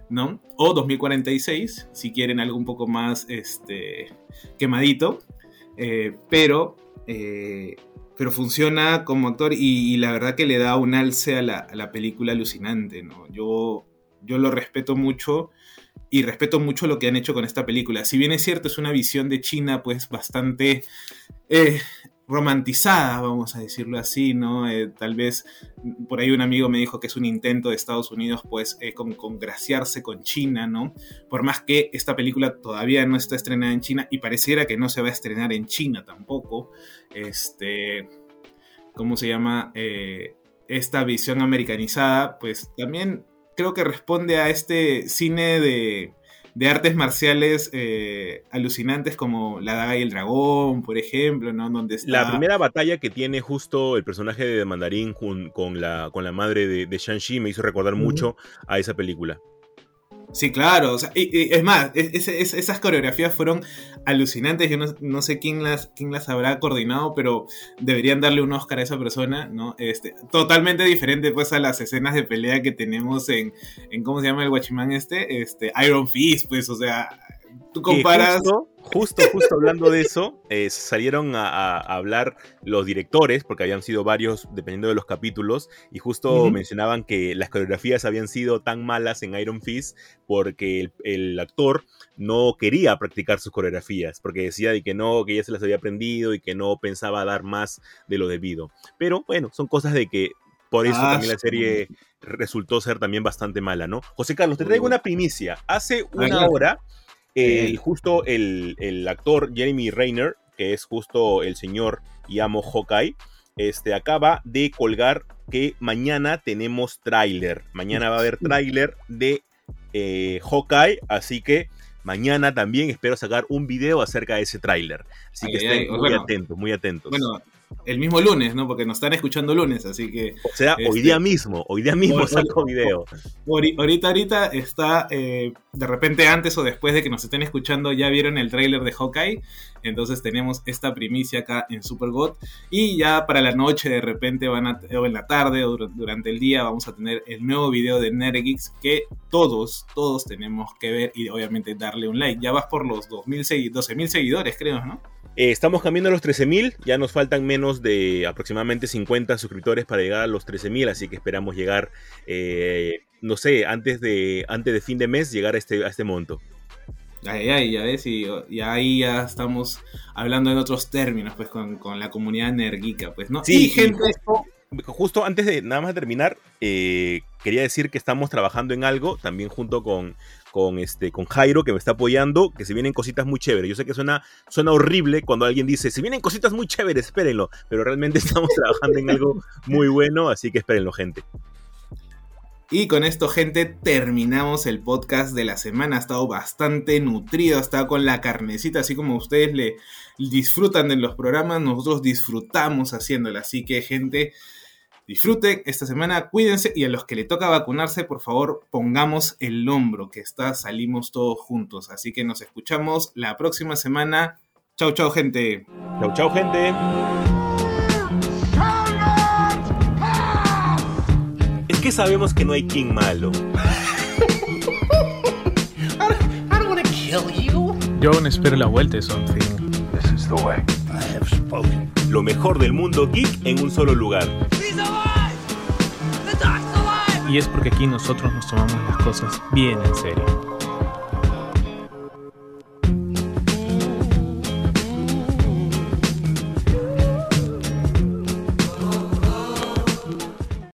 ¿no? O 2046, si quieren algo un poco más este, quemadito. Pero pero funciona como actor y, la verdad que le da un alce a la, a la, película alucinante, ¿no? Yo, yo lo respeto mucho y respeto mucho lo que han hecho con esta película. Si bien es cierto, es una visión de China pues bastante eh, romantizada, vamos a decirlo así, ¿no? Eh, tal vez por ahí un amigo me dijo que es un intento de Estados Unidos, pues, eh, con, congraciarse con China, ¿no? Por más que esta película todavía no está estrenada en China y pareciera que no se va a estrenar en China tampoco, este, ¿cómo se llama? Eh, esta visión americanizada, pues también creo que responde a este cine de de artes marciales eh, alucinantes como La Daga y el Dragón, por ejemplo, ¿no? Donde está... La primera batalla que tiene justo el personaje de Mandarín con, con la, con la madre de, de Shang-Chi me hizo recordar mucho a esa película. Sí, claro. O sea, y, y, es más, es, es, esas coreografías fueron alucinantes. Yo no, no, sé quién las, quién las habrá coordinado, pero deberían darle un Oscar a esa persona, ¿no? Este, totalmente diferente, pues, a las escenas de pelea que tenemos en, en ¿cómo se llama el guachimán este? Este, Iron Fist, pues, o sea, tú comparas... Justo, justo, justo, hablando de eso, eh, salieron a, hablar los directores, porque habían sido varios dependiendo de los capítulos, y justo uh -huh. mencionaban que las coreografías habían sido tan malas en Iron Fist porque el, el, actor no quería practicar sus coreografías, porque decía de que no, que ya se las había aprendido y que no pensaba dar más de lo debido. Pero bueno, son cosas de que por eso ah, también la serie resultó ser también bastante mala, ¿no? José Carlos, te traigo una primicia. Hace una hora el, justo el, el, actor Jeremy Rayner, que es justo el señor y amo Hawkeye, este, acaba de colgar que mañana tenemos tráiler. Mañana va a haber tráiler de eh, Hawkeye, así que mañana también espero sacar un video acerca de ese tráiler. Así ay, que estén ay, muy bueno, atentos, muy atentos. Bueno, el mismo lunes, ¿no? Porque nos están escuchando lunes, así que... O sea, hoy este, día mismo, hoy día mismo saco video. Ori- Ahorita, ahorita está, eh, de repente antes o después de que nos estén escuchando, ya vieron el tráiler de Hawkeye. Entonces tenemos esta primicia acá en Supergot. Y ya para la noche, de repente, van a, o en la tarde o dur- durante el día, vamos a tener el nuevo video de Nergeeks que todos, todos tenemos que ver y obviamente darle un like. Ya vas por los 2000 segui- 12.000 seguidores, creo, ¿no? Eh, estamos cambiando a los 13.000, ya nos faltan menos de aproximadamente 50 suscriptores para llegar a los 13.000, así que esperamos llegar, eh, no sé, antes de, antes de fin de mes, llegar a este, a este monto. Ay, ay, ya ves, y, y ahí ya estamos hablando en otros términos, pues, con, con la comunidad nergica, pues, ¿no? Sí, y gente... justo, justo antes de nada más terminar, eh, quería decir que estamos trabajando en algo, también junto con, con, este, con Jairo, que me está apoyando, que se vienen cositas muy chéveres. Yo sé que suena, suena horrible cuando alguien dice, se vienen cositas muy chéveres, espérenlo, pero realmente [laughs] estamos trabajando en algo muy bueno, así que espérenlo, gente. Y con esto, gente, terminamos el podcast de la semana. Ha estado bastante nutrido, ha estado con la carnecita, así como ustedes le disfrutan de los programas, nosotros disfrutamos haciéndola. Así que, gente, disfruten esta semana, cuídense y a los que le toca vacunarse, por favor, pongamos el hombro, que está, salimos todos juntos. Así que nos escuchamos la próxima semana. Chau, chau, gente. Chau, chau, gente. Es que sabemos que no hay king malo. [laughs] Yo aún espero la vuelta de Something. This is the way. I have spoken. Lo mejor del mundo geek en un solo lugar. Y es porque aquí nosotros nos tomamos las cosas bien en serio.